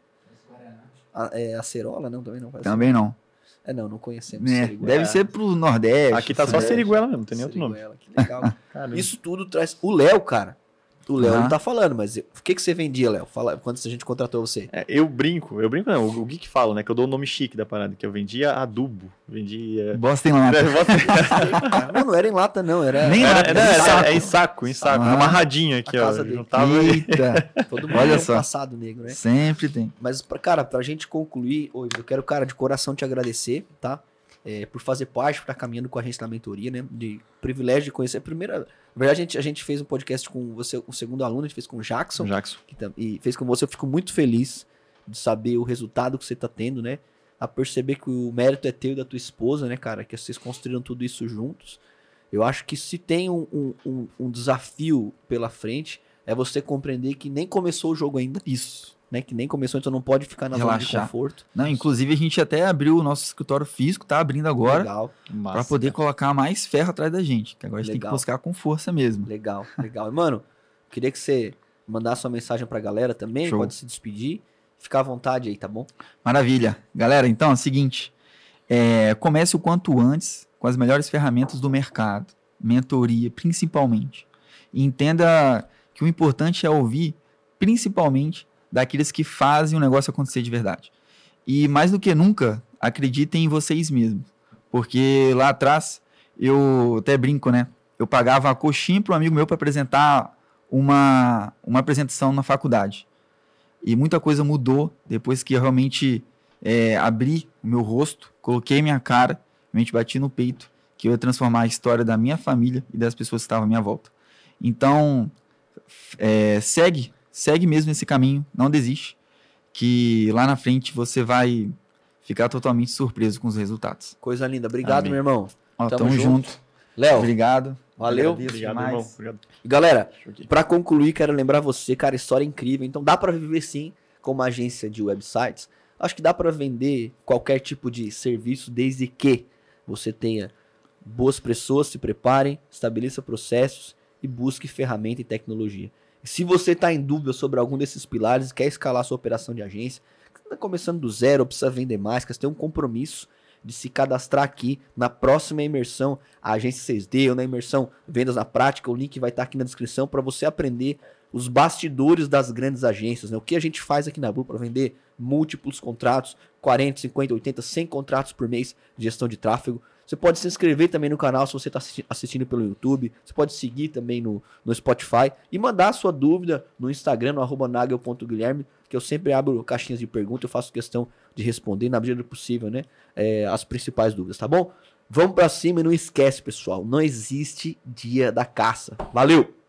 A, é acerola, não? Também não. Também não. É, não, não conhecemos. É, siriguela. deve ser pro Nordeste. Aqui tá só Sudeste. Seriguela mesmo, não tem nem outro nome. Siriguela, que legal. Isso tudo traz. O Léo, cara. O Léo Aham. não tá falando, mas o que, que você vendia, Léo? Fala quando a gente contratou você. É, eu brinco, eu brinco não, o, o Geek fala, né, que eu dou o nome chique da parada, que eu vendia adubo, vendia... Bosta em lata. não, não era em lata, não. Era, Nem Era, lata, era, em era- saco. é em saco, em saco, Aham. amarradinho aqui, A ó. casa dele. Juntava Eita, todo mundo Olha tem um só. passado negro, né? sempre tem. Mas, pra- cara, pra gente concluir, eu quero, cara, de coração te agradecer, tá? É, por fazer parte, por estar caminhando com a gente na mentoria, né? De privilégio de conhecer. A primeira. Na verdade, a gente, a gente fez um podcast com você, o segundo aluno, a gente fez com o Jackson. Jackson. que e fez com você. Eu fico muito feliz de saber o resultado que você tá tendo, né? A perceber que o mérito é teu e da tua esposa, né, cara? Que vocês construíram tudo isso juntos. Eu acho que se tem um- um- um desafio pela frente, é você compreender que nem começou o jogo ainda. Isso. Né? Que nem começou, então não pode ficar na zona de Relaxar. conforto. Não, inclusive a gente até abriu o nosso escritório físico, tá abrindo agora, Legal, pra poder cara. colocar mais ferro atrás da gente. Que agora a gente tem que Legal. buscar com força mesmo. legal, legal. E, mano, queria que você mandasse uma mensagem pra galera também, Show. pode se despedir. Fica à vontade aí, tá bom? Maravilha. Galera, então é o seguinte: é, comece o quanto antes com as melhores ferramentas do mercado, mentoria, principalmente. E entenda que o importante é ouvir, principalmente, daqueles que fazem o negócio acontecer de verdade. E mais do que nunca, acreditem em vocês mesmos. Porque lá atrás, eu até brinco, né? Eu pagava a coxinha para um amigo meu para apresentar uma, uma apresentação na faculdade. E muita coisa mudou depois que eu realmente é, abri o meu rosto, coloquei minha cara, realmente bati no peito, que eu ia transformar a história da minha família e das pessoas que estavam à minha volta. Então, é, segue, segue mesmo esse caminho, não desiste, que lá na frente você vai ficar totalmente surpreso com os resultados. Coisa linda. Obrigado, Amém. meu irmão. Ó, Tamo tamo, junto. junto. Léo, Obrigado. valeu. Obrigado, demais. irmão. Obrigado. Galera. Pra concluir, quero lembrar você, cara, história incrível. Então dá pra viver sim como agência de websites. Acho que dá pra vender qualquer tipo de serviço desde que você tenha boas pessoas, se preparem, estabeleça processos e busque ferramenta e tecnologia. Se você está em dúvida sobre algum desses pilares quer escalar sua operação de agência, está começando do zero, precisa vender mais, quer ter um compromisso de se cadastrar aqui na próxima imersão, a agência 6D ou na imersão Vendas na Prática, o link vai estar aqui na descrição para você aprender os bastidores das grandes agências, né? O que a gente faz aqui na Blue para vender múltiplos contratos, 40, 50, 80, 100 contratos por mês de gestão de tráfego. Você pode se inscrever também no canal se você está assistindo pelo YouTube. Você pode seguir também no, no Spotify e mandar a sua dúvida no Instagram, no nagel.guilherme, que eu sempre abro caixinhas de perguntas, eu faço questão de responder na medida do possível, né? é, as principais dúvidas, tá bom? Vamos pra cima e não esquece, pessoal, não existe dia da caça. Valeu!